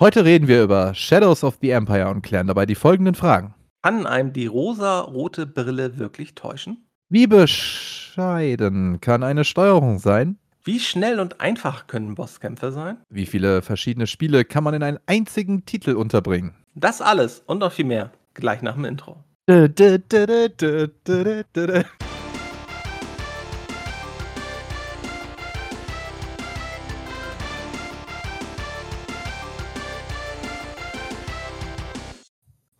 Heute reden wir über Shadows of the Empire und klären dabei die folgenden Fragen. Kann einem die rosa-rote Brille wirklich täuschen? Wie bescheiden kann eine Steuerung sein? Wie schnell und einfach können Bosskämpfe sein? Wie viele verschiedene Spiele kann man in einen einzigen Titel unterbringen? Das alles und noch viel mehr gleich nach dem Intro.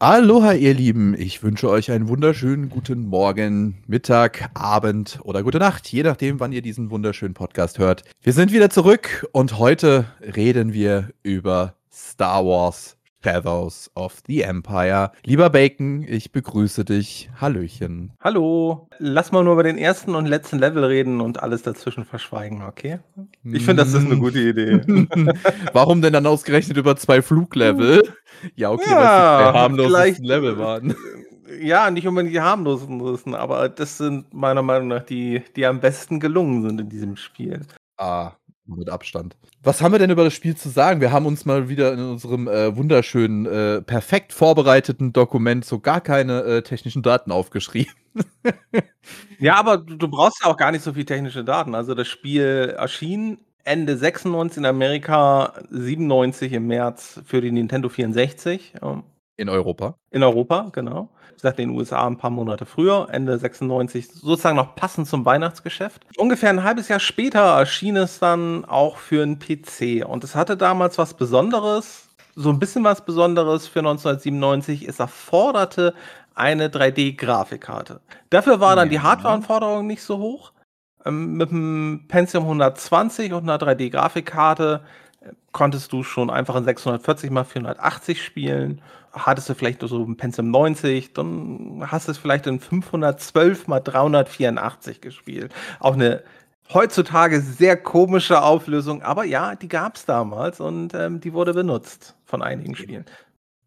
Aloha, ihr Lieben. Ich wünsche euch einen wunderschönen guten Morgen, Mittag, Abend oder gute Nacht, je nachdem, wann ihr diesen wunderschönen Podcast hört. Wir sind wieder zurück und heute reden wir über Star Wars Shadows of the Empire. Lieber Bacon, ich begrüße dich. Hallöchen. Hallo. Lass mal nur über den ersten und letzten Level reden und alles dazwischen verschweigen, okay? Ich finde, das ist eine gute Idee. Warum denn dann ausgerechnet über zwei Fluglevel? Ja, okay, Ja, was die harmlosesten Level waren. Ja, nicht unbedingt die harmlosen, aber das sind meiner Meinung nach die, die am besten gelungen sind in diesem Spiel. Ah, mit Abstand. Was haben wir denn über das Spiel zu sagen? Wir haben uns mal wieder in unserem äh, wunderschönen, äh, perfekt vorbereiteten Dokument so gar keine äh, technischen Daten aufgeschrieben. Ja, aber du, brauchst ja auch gar nicht so viel technische Daten. Also das Spiel erschien Ende 96 in Amerika, 97 im März für die Nintendo 64. ähm, In Europa. In Europa, genau. Gesagt, in den USA ein paar Monate früher, Ende 96, sozusagen noch passend zum Weihnachtsgeschäft. Ungefähr ein halbes Jahr später erschien es dann auch für einen PC. Und es hatte damals was Besonderes, so ein bisschen was Besonderes für 1997. Es erforderte eine 3D-Grafikkarte. Dafür war dann die. Hardwareanforderung nicht so hoch. Ähm, mit einem Pentium 120 und einer 3D-Grafikkarte äh, konntest du schon einfach in 640 x 480 spielen. Hattest du vielleicht so ein Pentium 90, dann hast du es vielleicht in 512 x 384 gespielt. Auch eine heutzutage sehr komische Auflösung, aber ja, die gab es damals und ähm, die wurde benutzt von einigen Spielen.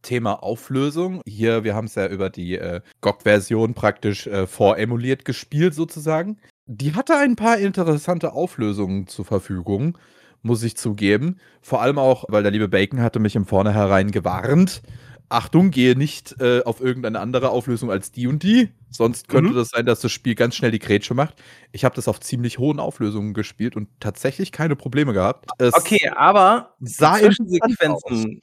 Thema Auflösung. Hier, wir haben es ja über die äh, GOG-Version praktisch äh, voremuliert gespielt, sozusagen. Die hatte ein paar interessante Auflösungen zur Verfügung, muss ich zugeben. Vor allem auch, weil der liebe Bacon hatte mich im Vornherein gewarnt. Achtung, gehe nicht äh, auf irgendeine andere Auflösung als die und die. Sonst könnte Mhm. das sein, dass das Spiel ganz schnell die Grätsche macht. Ich habe das auf ziemlich hohen Auflösungen gespielt und tatsächlich keine Probleme gehabt. Es Okay, aber die Zwischensequenzen,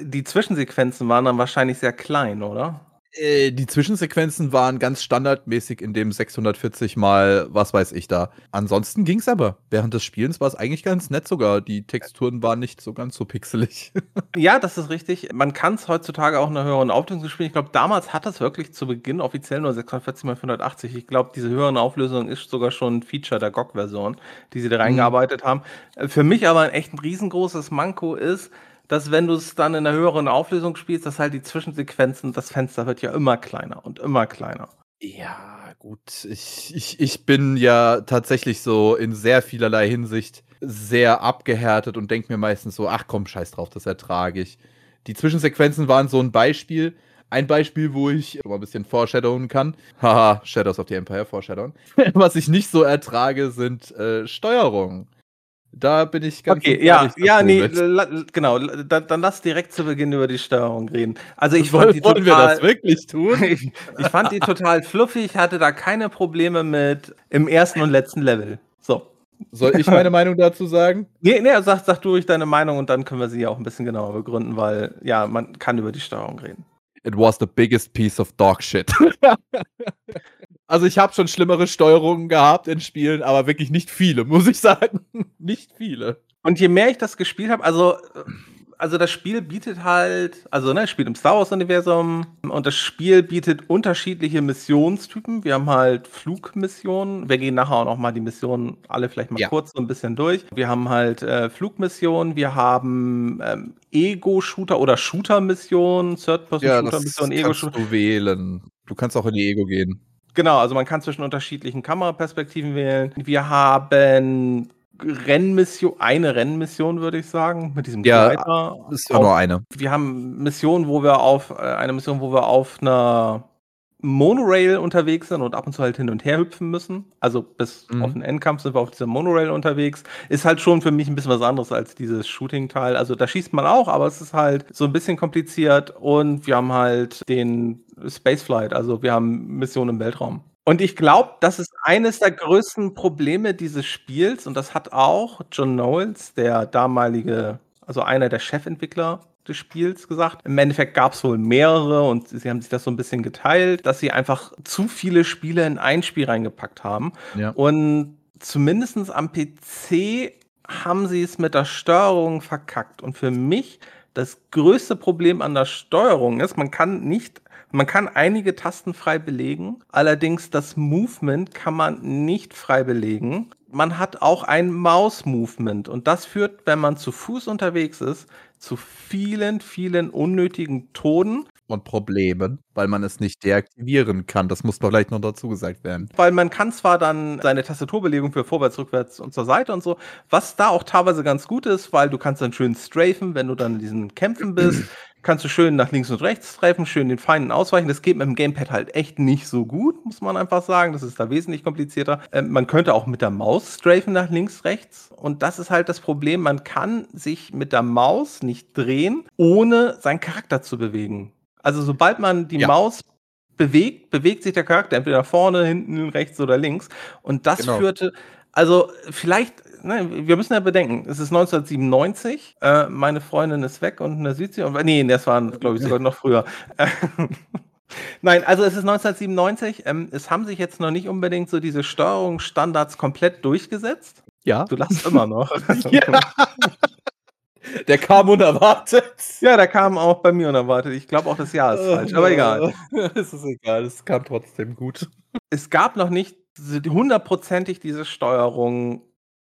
die Zwischensequenzen waren dann wahrscheinlich sehr klein, oder? Äh, die Zwischensequenzen waren ganz standardmäßig in dem 640 mal was weiß ich da. Ansonsten ging's aber. Während des Spielens war es eigentlich ganz nett sogar. Die Texturen waren nicht so ganz so pixelig. Ja, das ist richtig. Man kann es heutzutage auch in einer höheren Auflösung spielen. Ich glaube, damals hat es wirklich zu Beginn offiziell nur 640 x 480. Ich glaube, diese höheren Auflösung ist sogar schon ein Feature der GOG-Version, die sie da reingearbeitet haben. Äh, Für mich aber ein echt ein riesengroßes Manko ist, dass wenn du es dann in einer höheren Auflösung spielst, dass halt die Zwischensequenzen, das Fenster wird ja immer kleiner und immer kleiner. ja, gut. Ich, ich, ich bin ja tatsächlich so in sehr vielerlei Hinsicht sehr abgehärtet und denke mir meistens so, ach komm, scheiß drauf, das ertrage ich. Die Zwischensequenzen waren so ein Beispiel. Ein Beispiel, wo ich mal ein bisschen foreshadowen kann. Haha, Shadows of the Empire, foreshadowen. Was ich nicht so ertrage, sind äh, Steuerungen. Da bin ich ganz Okay, ja, nicht ja, nee, la, genau. Dann, dann lass direkt zu Beginn über die Steuerung reden. Also ich Wollen, fand die wollen wir total, das wirklich tun? ich, ich fand die total fluffig, hatte da keine Probleme mit im ersten und letzten Level. So. Soll ich meine Meinung dazu sagen? Nee, nee, sag, sag du ruhig deine Meinung und dann können wir sie ja auch ein bisschen genauer begründen, weil ja, man kann über die Steuerung reden. It was the biggest piece of dog shit. Also ich habe schon schlimmere Steuerungen gehabt in Spielen, aber wirklich nicht viele, muss ich sagen. nicht viele. Und je mehr ich das gespielt habe, also, also das Spiel bietet halt, also ne, es spielt im Star Wars-Universum und das Spiel bietet unterschiedliche Missionstypen. Wir haben halt Flugmissionen. Wir gehen nachher auch noch mal die Missionen alle vielleicht mal Ja. kurz so ein bisschen durch. Wir haben halt äh, Flugmissionen, wir haben ähm, Ego-Shooter oder Shooter-Missionen, Ja, Third-Person-Shooter-Missionen, kannst Ego-Shooter. du wählen. Du kannst auch in die Ego gehen. Genau, also man kann zwischen unterschiedlichen Kameraperspektiven wählen. Wir haben Rennmission, eine Rennmission, würde ich sagen, mit diesem Ja, Gleiter. Ist ja nur eine. Wir haben Missionen, wo wir auf, äh, eine Mission, wo wir auf einer Monorail unterwegs sind und ab und zu halt hin und her hüpfen müssen. Also bis Mhm. auf den Endkampf sind wir auf dieser Monorail unterwegs. Ist halt schon für mich ein bisschen was anderes als dieses Shooting-Teil. Also da schießt man auch, aber es ist halt so ein bisschen kompliziert und wir haben halt den Spaceflight, also wir haben Missionen im Weltraum. Und ich glaube, das ist eines der größten Probleme dieses Spiels und das hat auch John Knowles, der damalige, also einer der Chefentwickler des Spiels gesagt. Im Endeffekt gab es wohl mehrere und sie haben sich das so ein bisschen geteilt, dass sie einfach zu viele Spiele in ein Spiel reingepackt haben. Ja. Und zumindest am PC haben sie es mit der Steuerung verkackt. Und für mich das größte Problem an der Steuerung ist, man kann nicht, man kann einige Tasten frei belegen, allerdings das Movement kann man nicht frei belegen. Man hat auch ein Maus-Movement und das führt, wenn man zu Fuß unterwegs ist, zu vielen, vielen unnötigen Toden, Und Problemen, weil man es nicht deaktivieren kann. Das muss doch vielleicht noch dazu gesagt werden. weil man kann zwar dann seine Tastaturbelegung für vorwärts, rückwärts und zur Seite und so, was da auch teilweise ganz gut ist, weil du kannst dann schön strafen, wenn du dann in diesen Kämpfen bist, kannst du schön nach links und rechts strafen, schön den Feinden ausweichen. Das geht mit dem Gamepad halt echt nicht so gut, muss man einfach sagen. Das ist da wesentlich komplizierter. Ähm, man könnte auch mit der Maus strafen nach links, rechts. Und das ist halt das Problem. Man kann sich mit der Maus nicht drehen, ohne seinen Charakter zu bewegen. Also sobald man die Ja. Maus bewegt, bewegt sich der Charakter entweder nach vorne, hinten, rechts oder links. Und das Genau. führte, also vielleicht, ne, wir müssen ja bedenken, es ist 1997, äh, meine Freundin ist weg und in der Südsee, und, nee, das war, glaube ich, sogar noch früher. Nein, also es ist 1997, ähm, es haben sich jetzt noch nicht unbedingt so diese Steuerungsstandards komplett durchgesetzt. Ja. Du lachst immer noch. Ja. Der kam unerwartet. ja, da kam auch bei mir unerwartet. Ich glaube auch das Jahr ist falsch, aber egal. Es ist egal, es kam trotzdem gut. es gab noch nicht hundertprozentig diese Steuerung,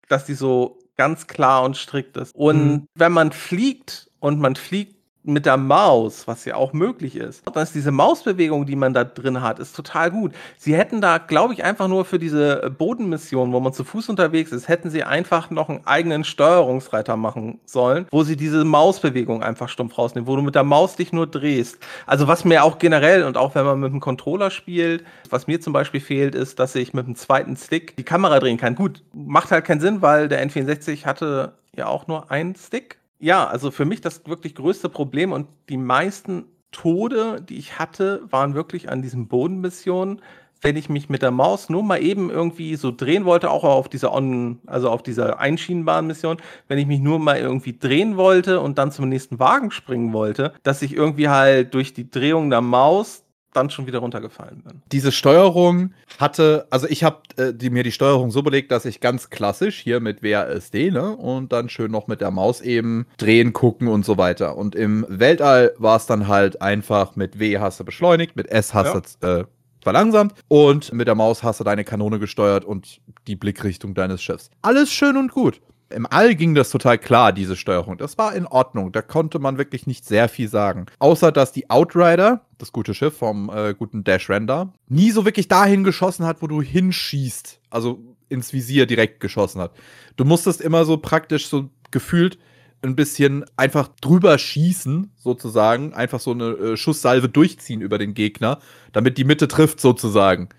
dass die so ganz klar und strikt ist. Und Mhm. wenn man fliegt und man fliegt mit der Maus, was ja auch möglich ist, dann ist diese Mausbewegung, die man da drin hat, ist total gut. Sie hätten da, glaube ich, einfach nur für diese Bodenmission, wo man zu Fuß unterwegs ist, hätten sie einfach noch einen eigenen Steuerungsreiter machen sollen, wo sie diese Mausbewegung einfach stumpf rausnehmen, wo du mit der Maus dich nur drehst. Also was mir auch generell und auch wenn man mit dem Controller spielt, was mir zum Beispiel fehlt, ist, dass ich mit dem zweiten Stick die Kamera drehen kann. Gut, macht halt keinen Sinn, weil der N64 hatte ja auch nur einen Stick. Ja, also für mich das wirklich größte Problem und die meisten Tode, die ich hatte, waren wirklich an diesen Bodenmissionen. Wenn ich mich mit der Maus nur mal eben irgendwie so drehen wollte, auch auf dieser On, also auf dieser Einschienenbahnmission, wenn ich mich nur mal irgendwie drehen wollte und dann zum nächsten Wagen springen wollte, dass ich irgendwie halt durch die Drehung der Maus dann schon wieder runtergefallen bin. Diese Steuerung hatte, also ich habe äh, die, mir die Steuerung so belegt, dass ich ganz klassisch hier mit WASD, ne, und dann schön noch mit der Maus eben drehen, gucken und so weiter. Und im Weltall war es dann halt einfach mit W hast du beschleunigt, mit S hast du äh, verlangsamt und mit der Maus hast du deine Kanone gesteuert und die Blickrichtung deines Schiffs. Alles schön und gut. Im All ging das total klar, diese Steuerung. Das war in Ordnung. Da konnte man wirklich nicht sehr viel sagen. Außer, dass die Outrider, das gute Schiff vom äh, guten Dash Render, nie so wirklich dahin geschossen hat, wo du hinschießt. Also ins Visier direkt geschossen hat. Du musstest immer so praktisch so gefühlt ein bisschen einfach drüber schießen, sozusagen. Einfach so eine äh, Schusssalve durchziehen über den Gegner, damit die Mitte trifft, sozusagen.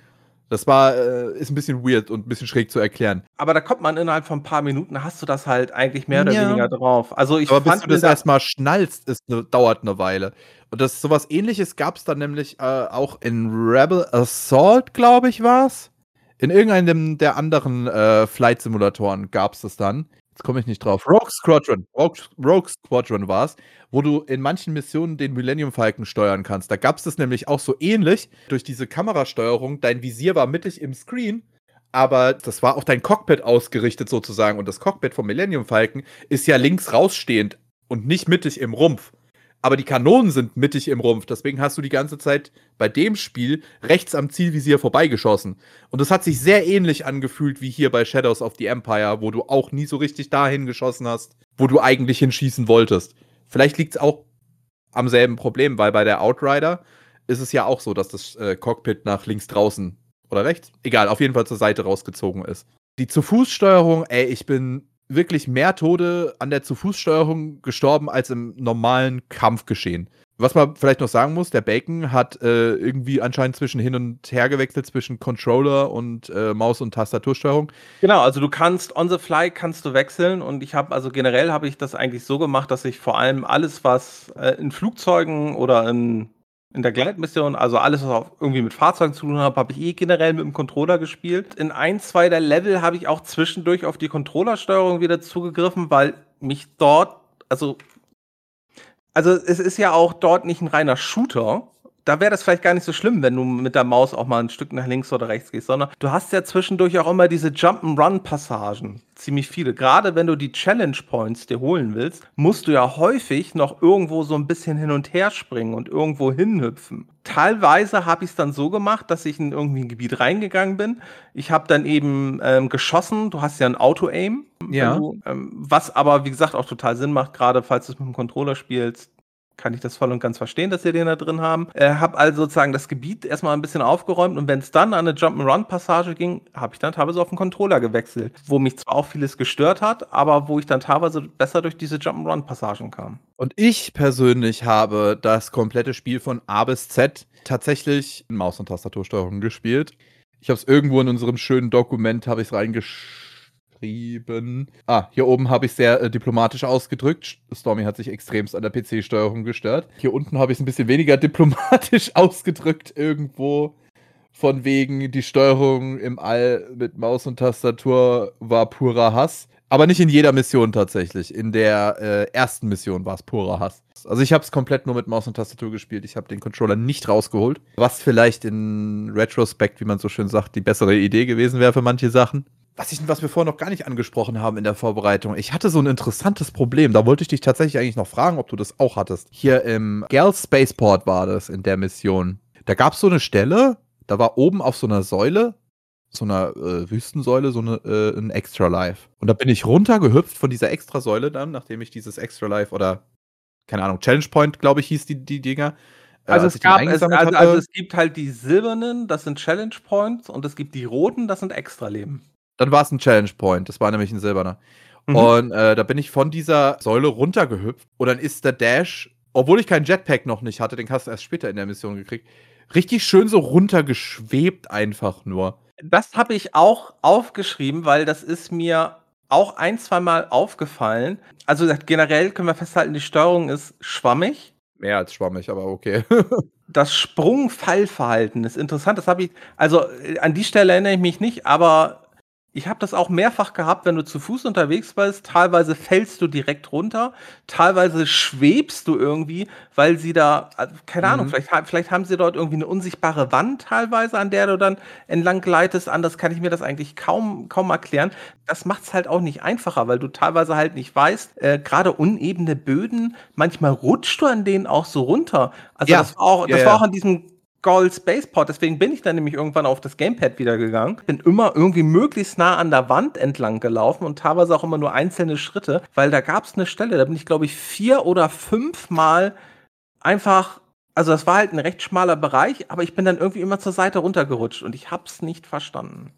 Das war, äh, ist ein bisschen weird und ein bisschen schräg zu erklären. Aber da kommt man innerhalb von ein paar Minuten, hast du das halt eigentlich mehr oder Ja. weniger drauf. Also ich Aber bis du das erstmal schnallst, ist ne, dauert eine Weile. Und das sowas ähnliches gab es dann nämlich äh, auch in Rebel Assault, glaube ich, war's. In irgendeinem der anderen äh, Flight-Simulatoren gab es das dann. Jetzt komme ich nicht drauf. Rogue Squadron. Rogue, Rogue Squadron war es, wo du in manchen Missionen den Millennium Falcon steuern kannst. Da gab es das nämlich auch so ähnlich. Durch diese Kamerasteuerung, dein Visier war mittig im Screen, aber das war auf dein Cockpit ausgerichtet sozusagen. Und das Cockpit vom Millennium Falcon ist ja links rausstehend und nicht mittig im Rumpf. Aber die Kanonen sind mittig im Rumpf. Deswegen hast du die ganze Zeit bei dem Spiel rechts am Zielvisier vorbeigeschossen. Und das hat sich sehr ähnlich angefühlt wie hier bei Shadows of the Empire, wo du auch nie so richtig dahin geschossen hast, wo du eigentlich hinschießen wolltest. Vielleicht liegt es auch am selben Problem, weil bei der Outrider ist es ja auch so, dass das äh, Cockpit nach links draußen oder rechts, egal, auf jeden Fall zur Seite rausgezogen ist. Die Zu-Fuß-Steuerung, ey, ich bin wirklich mehr Tode an der Zu-Fuß-Steuerung gestorben als im normalen Kampfgeschehen. Was man vielleicht noch sagen muss, der Bacon hat äh, irgendwie anscheinend zwischen hin und her gewechselt zwischen Controller und äh, Maus- und Tastatursteuerung. Genau, also du kannst on the fly kannst du wechseln und ich habe also generell habe ich das eigentlich so gemacht, dass ich vor allem alles, was äh, in Flugzeugen oder in, in der Gleitmission, also alles, was irgendwie mit Fahrzeugen zu tun hat, habe ich eh generell mit dem Controller gespielt. In ein, zwei der Level habe ich auch zwischendurch auf die Controllersteuerung wieder zugegriffen, weil mich dort, also also es ist ja auch dort nicht ein reiner Shooter. Da wäre das vielleicht gar nicht so schlimm, wenn du mit der Maus auch mal ein Stück nach links oder rechts gehst, sondern du hast ja zwischendurch auch immer diese Jump'n'Run-Passagen. Ziemlich viele. Gerade wenn du die Challenge Points dir holen willst, musst du ja häufig noch irgendwo so ein bisschen hin und her springen und irgendwo hinhüpfen. Teilweise habe ich es dann so gemacht, dass ich in irgendwie ein Gebiet reingegangen bin. Ich habe dann eben ähm, geschossen. Du hast ja ein Auto-Aim. Ja. Du, ähm, was aber, wie gesagt, auch total Sinn macht, gerade falls du es mit dem Controller spielst kann ich das voll und ganz verstehen, dass sie den da drin haben. Äh, habe also sozusagen das Gebiet erstmal ein bisschen aufgeräumt und wenn es dann an eine Jump'n'Run-Passage ging, habe ich dann teilweise auf den Controller gewechselt, wo mich zwar auch vieles gestört hat, aber wo ich dann teilweise besser durch diese Jump'n'Run-Passagen kam. Und ich persönlich habe das komplette Spiel von A bis Z tatsächlich in Maus- und Tastatursteuerung gespielt. Ich habe es irgendwo in unserem schönen Dokument, habe ich es reingeschrieben geschrieben. Ah, hier oben habe ich sehr äh, diplomatisch ausgedrückt. Stormy hat sich extremst an der PC-Steuerung gestört. Hier unten habe ich es ein bisschen weniger diplomatisch ausgedrückt irgendwo. Von wegen, die Steuerung im All mit Maus und Tastatur war purer Hass. Aber nicht in jeder Mission tatsächlich. In der äh, ersten Mission war es purer Hass. Also ich habe es komplett nur mit Maus und Tastatur gespielt. Ich habe den Controller nicht rausgeholt. Was vielleicht in Retrospect, wie man so schön sagt, die bessere Idee gewesen wäre für manche Sachen was, ich, was wir vorher noch gar nicht angesprochen haben in der Vorbereitung. Ich hatte so ein interessantes Problem. Da wollte ich dich tatsächlich eigentlich noch fragen, ob du das auch hattest. Hier im Gal Spaceport war das in der Mission. Da gab es so eine Stelle, da war oben auf so einer Säule, so einer äh, Wüstensäule, so eine, äh, ein Extra Life. Und da bin ich runtergehüpft von dieser Extra Säule dann, nachdem ich dieses Extra Life oder, keine Ahnung, Challenge Point, glaube ich, hieß die, die Dinger. Äh, also, es gab, es, also, also es gibt halt die silbernen, das sind Challenge Points, und es gibt die roten, das sind Extra Leben. Dann war es ein Challenge Point. Das war nämlich ein silberner. Mhm. Und äh, da bin ich von dieser Säule runtergehüpft. Und dann ist der Dash, obwohl ich keinen Jetpack noch nicht hatte, den hast du erst später in der Mission gekriegt, richtig schön so runtergeschwebt einfach nur. Das habe ich auch aufgeschrieben, weil das ist mir auch ein, zwei Mal aufgefallen. Also generell können wir festhalten, die Steuerung ist schwammig. Mehr als schwammig, aber okay. das Sprung-Fallverhalten ist interessant. Das habe ich, also äh, an die Stelle erinnere ich mich nicht, aber ich habe das auch mehrfach gehabt, wenn du zu Fuß unterwegs bist. Teilweise fällst du direkt runter, teilweise schwebst du irgendwie, weil sie da, äh, keine mhm. Ahnung, vielleicht, vielleicht haben sie dort irgendwie eine unsichtbare Wand teilweise, an der du dann entlang gleitest. Anders kann ich mir das eigentlich kaum, kaum erklären. Das macht es halt auch nicht einfacher, weil du teilweise halt nicht weißt, äh, gerade unebene Böden, manchmal rutscht du an denen auch so runter. Also ja. das war auch, das ja, war auch an diesem Gold Spaceport. Deswegen bin ich dann nämlich irgendwann auf das Gamepad wieder gegangen. Bin immer irgendwie möglichst nah an der Wand entlang gelaufen und teilweise auch immer nur einzelne Schritte, weil da gab es eine Stelle, da bin ich glaube ich vier oder fünf Mal einfach, also das war halt ein recht schmaler Bereich, aber ich bin dann irgendwie immer zur Seite runtergerutscht und ich hab's nicht verstanden.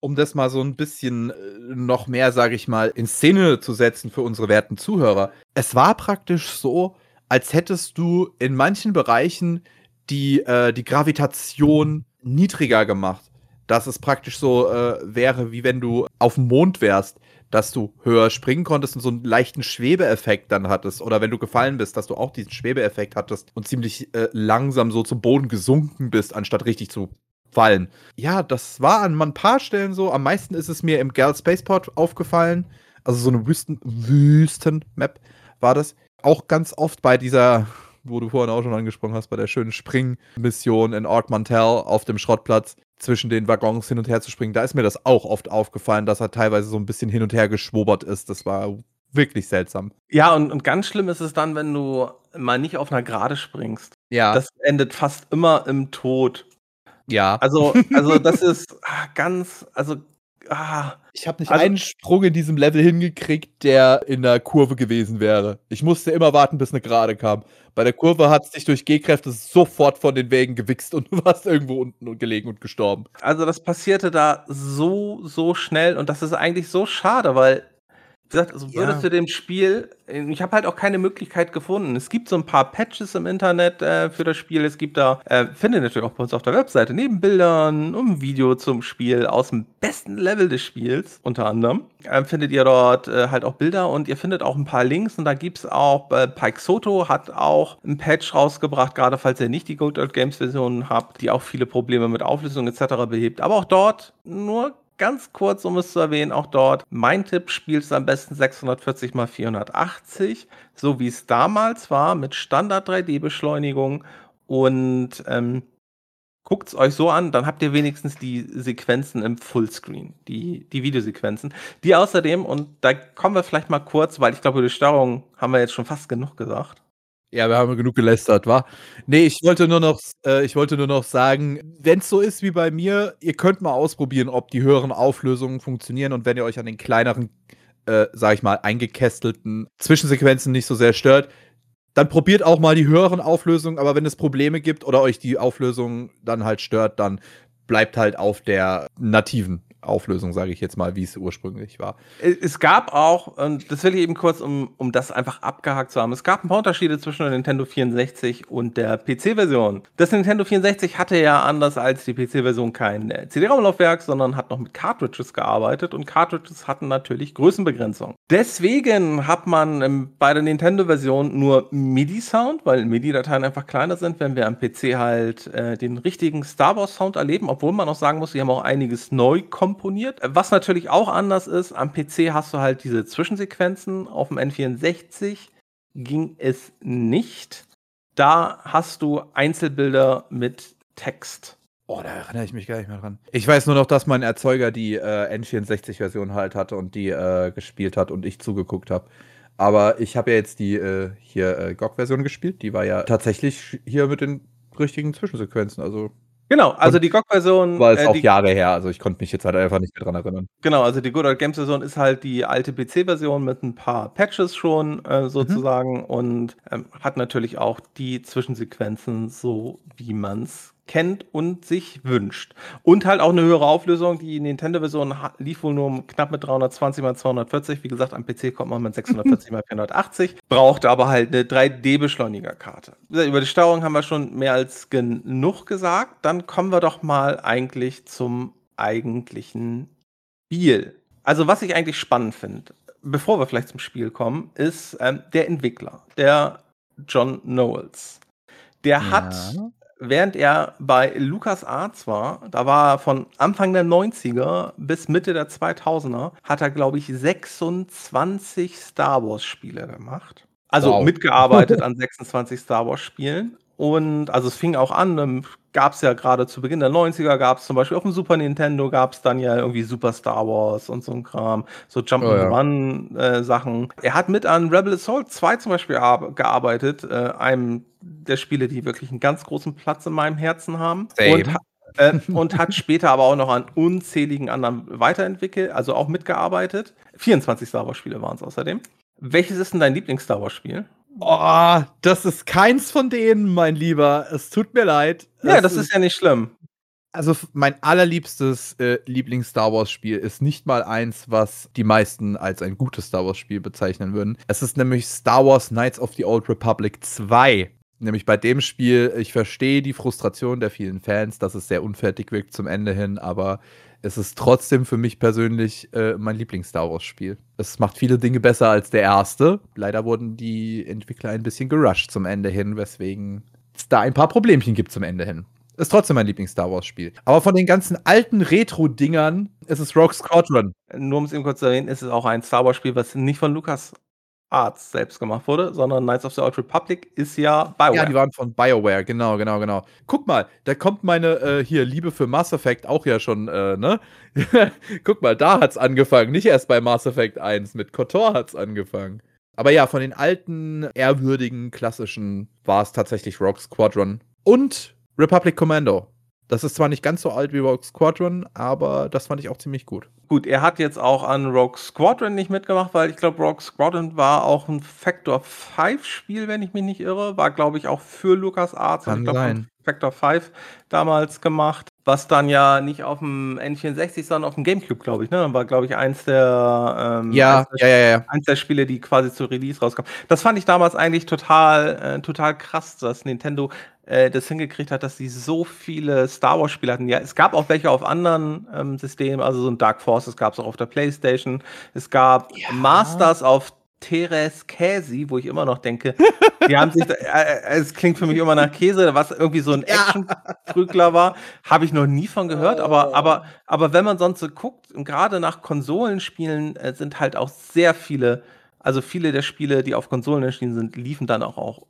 Um das mal so ein bisschen äh, noch mehr, sage ich mal, in Szene zu setzen für unsere werten Zuhörer. Es war praktisch so, als hättest du in manchen Bereichen die, äh, die Gravitation niedriger gemacht. Dass es praktisch so äh, wäre, wie wenn du auf dem Mond wärst, dass du höher springen konntest und so einen leichten Schwebeeffekt dann hattest. Oder wenn du gefallen bist, dass du auch diesen Schwebeeffekt hattest und ziemlich äh, langsam so zum Boden gesunken bist, anstatt richtig zu fallen. Ja, das war an ein paar Stellen so. Am meisten ist es mir im Gal Spaceport aufgefallen. Also so eine Wüsten Wüsten-Map war das. Auch ganz oft bei dieser wo du vorhin auch schon angesprochen hast, bei der schönen Springmission in Ort Mantell auf dem Schrottplatz zwischen den Waggons hin und her zu springen. Da ist mir das auch oft aufgefallen, dass er teilweise so ein bisschen hin und her geschwobert ist. Das war wirklich seltsam. Ja, und, und ganz schlimm ist es dann, wenn du mal nicht auf einer Gerade springst. Ja. Das endet fast immer im Tod. Ja. Also, also das ist ah, ganz, also Ah, ich habe nicht also, einen Sprung in diesem Level hingekriegt, der in der Kurve gewesen wäre. Ich musste immer warten, bis eine Gerade kam. Bei der Kurve hat es dich durch G-Kräfte sofort von den Wegen gewichst und du warst irgendwo unten gelegen und gestorben. Also das passierte da so, so schnell und das ist eigentlich so schade, weil Wie gesagt, also würdest Ja. du dem Spiel ich habe halt auch keine Möglichkeit gefunden. Es gibt so ein paar Patches im Internet, äh, für das Spiel. Es gibt da äh, findet ihr natürlich auch bei uns auf der Webseite neben Bildern und 'n Video zum Spiel aus'm besten Level des Spiels unter anderem, ähm, findet ihr dort, äh, halt auch Bilder und ihr findet auch 'n paar Links und da gibt's auch äh, Peixoto hat auch 'n Patch rausgebracht, grade falls ihr nicht die Good Old Games Version habt, die auch viele Probleme mit Auflösung et cetera behebt. Aber auch dort nur ganz kurz, um es zu erwähnen, auch dort mein Tipp: Spielt's am besten 640 mal 480, so wie's damals war mit Standard 3D-Beschleunigung und, ähm, guckt's euch so an, dann habt ihr wenigstens die Sequenzen im Fullscreen, die die Videosequenzen, die außerdem und da kommen wir vielleicht mal kurz, weil ich glaube, über die Steuerung haben wir jetzt schon fast genug gesagt. Ja, wir haben genug gelästert, wa? Ne, ich wollte nur noch äh, ich wollte nur noch sagen, wenn's so ist wie bei mir, ihr könnt mal ausprobieren, ob die höheren Auflösungen funktionieren und wenn ihr euch an den kleineren, äh, sage ich mal, eingekästelten Zwischensequenzen nicht so sehr stört, dann probiert auch mal die höheren Auflösungen, aber wenn es Probleme gibt oder euch die Auflösung dann halt stört, dann bleibt halt auf der nativen Auflösung, sage ich jetzt mal, wie's ursprünglich war. Äh, es gab auch und das will ich eben kurz, um um das einfach abgehakt zu haben. Es gab 'n paar Unterschiede zwischen der Nintendo 64 und der PC-Version. Das Nintendo 64 hatte ja anders als die PC-Version kein, äh, CD-ROM-Laufwerk, sondern hat noch mit Cartridges gearbeitet und Cartridges hatten natürlich Größenbegrenzung. Deswegen hat man, ähm, bei der Nintendo-Version nur MIDI-Sound, weil MIDI-Dateien einfach kleiner sind, wenn wir am PC halt, äh, den richtigen Star-Wars-Sound erleben, obwohl man auch sagen muss, sie haben auch einiges neu komponiert. Was natürlich auch anders ist, am PC hast du halt diese Zwischensequenzen, auf'm N64 ging es nicht. Da hast du Einzelbilder mit Text. Oh, da erinnere ich mich gar nicht mehr dran. Ich weiß nur noch, dass mein Erzeuger die, äh, N64-Version halt hatte und die, äh, gespielt hat und ich zugeguckt habe. Aber ich habe ja jetzt die, äh, hier, äh, GOG-Version gespielt. Die war ja tatsächlich hier mit den richtigen Zwischensequenzen, also Genau, also und die GOG-Version, war jetzt äh, auch Jahre her, also ich konnte mich jetzt halt einfach nicht mehr dran erinnern. Genau, also die Good Old Games Version ist halt die alte PC-Version mit 'n paar Patches schon, äh, Mhm. sozusagen und, ähm, hat natürlich auch die Zwischensequenzen so, wie man's kennt und sich wünscht. Und halt auch 'ne höhere Auflösung. Die Nintendo-Version lief wohl nur knapp mit 320 mal 240. Wie gesagt, am PC kommt man mit 640 mal 480, brauchte aber halt 'ne 3D-Beschleunigerkarte. Wie gesagt, über die Steuerung haben wir schon mehr als genug gesagt. Dann kommen wir doch mal eigentlich zum eigentlichen Spiel. Also, was ich eigentlich spannend finde, bevor wir vielleicht zum Spiel kommen, ist, ähm, der Entwickler, der John Knowles. Der hat, Ja. Während er bei LucasArts war da war er von Anfang der 90er bis Mitte der 2000er, hat er, glaube ich, 26 Star-Wars-Spiele gemacht. Also, Wow. mitgearbeitet an 26 Star-Wars-Spielen. Und also, es fing auch an, ähm, gab's ja grade zu Beginn der 90er gab's zum Beispiel auf'm Super Nintendo gab's dann ja irgendwie Super Star Wars und so 'n Kram, so Jump Oh ja. Äh, Sachen. Er hat mit an Rebel Assault 2 zum Beispiel arb gearbeitet, äh, einem der Spiele, die wirklich 'n ganz großen Platz in meinem Herzen haben. Äh, und hat später aber auch noch an unzähligen anderen weiterentwickelt also auch mitgearbeitet. 24 Star-Wars-Spiele waren's außerdem. Welches ist denn dein Lieblings-Star-Wars-Spiel? Oh, das ist keins von denen, mein Lieber. Es tut mir leid. Ja, Es das ist ja nicht schlimm. Also, mein allerliebstes, äh, Lieblings-Star-Wars-Spiel ist nicht mal eins, was die meisten als ein gutes Star-Wars-Spiel bezeichnen würden. Es ist nämlich Star Wars Knights of the Old Republic 2. Nämlich bei dem Spiel ich verstehe die Frustration der vielen Fans, dass es sehr unfertig wirkt zum Ende hin, aber es ist trotzdem für mich persönlich, äh, mein Lieblings-Star-Wars-Spiel. Es macht viele Dinge besser als der 1. Leider wurden die Entwickler ein bisschen gerusht zum Ende hin, weswegen es da ein paar Problemchen gibt zum Ende hin. Ist trotzdem mein Lieblings-Star-Wars-Spiel. Aber von den ganzen alten Retro-Dingern ist es Rogue Squadron. Nur um's eben kurz zu erwähnen, ist es auch ein Star-Wars-Spiel, was nicht von LucasArts selbst gemacht wurde, sondern Knights of the Old Republic ist ja Ja, BioWare. die waren von BioWare, genau, genau, genau. Guck mal, da kommt meine, äh, hier Liebe für Mass Effect auch ja schon, äh, ne? Guck mal, da hat's angefangen, nicht erst bei Mass Effect 1, mit KOTOR hat's angefangen. Aber ja, von den alten, ehrwürdigen, klassischen war's tatsächlich Rogue Squadron und Republic Commando. Das ist zwar nicht ganz so alt wie Rogue Squadron, aber das fand ich auch ziemlich gut. Gut, er hat jetzt auch an Rogue Squadron nicht mitgemacht, weil ich glaube, Rogue Squadron war auch 'n Factor 5 Spiel, wenn ich mich nicht irre. War, glaube ich, auch für LucasArts und Kann ich glaube. Factor 5 damals gemacht. Was dann ja nicht auf dem N64, sondern auf dem Gamecube, glaube ich, ne? War, glaube ich, eins der, ähm, Ja, eins der, ja, ja, ja. eins der Spiele, die quasi zu Release rauskamen. Das fand ich damals eigentlich total, äh, total krass, dass Nintendo äh, das hingekriegt hat, dass sie so viele Star Wars Spiele hatten. Ja, es gab auch welche auf anderen ähm, Systemen, also so ein Dark Forces gab es auch auf der PlayStation. Es gab Ja. Masters auf Teres Käsi, wo ich immer noch denke, die haben sich, äh, äh, es klingt für mich immer nach Käse, was irgendwie so ein. Action-Prügler war, habe ich noch nie von gehört, Oh. aber, aber, aber wenn man sonst so guckt, gerade nach Konsolenspielen äh, sind halt auch sehr viele, also viele der Spiele, die auf Konsolen erschienen sind, liefen dann auch, auch,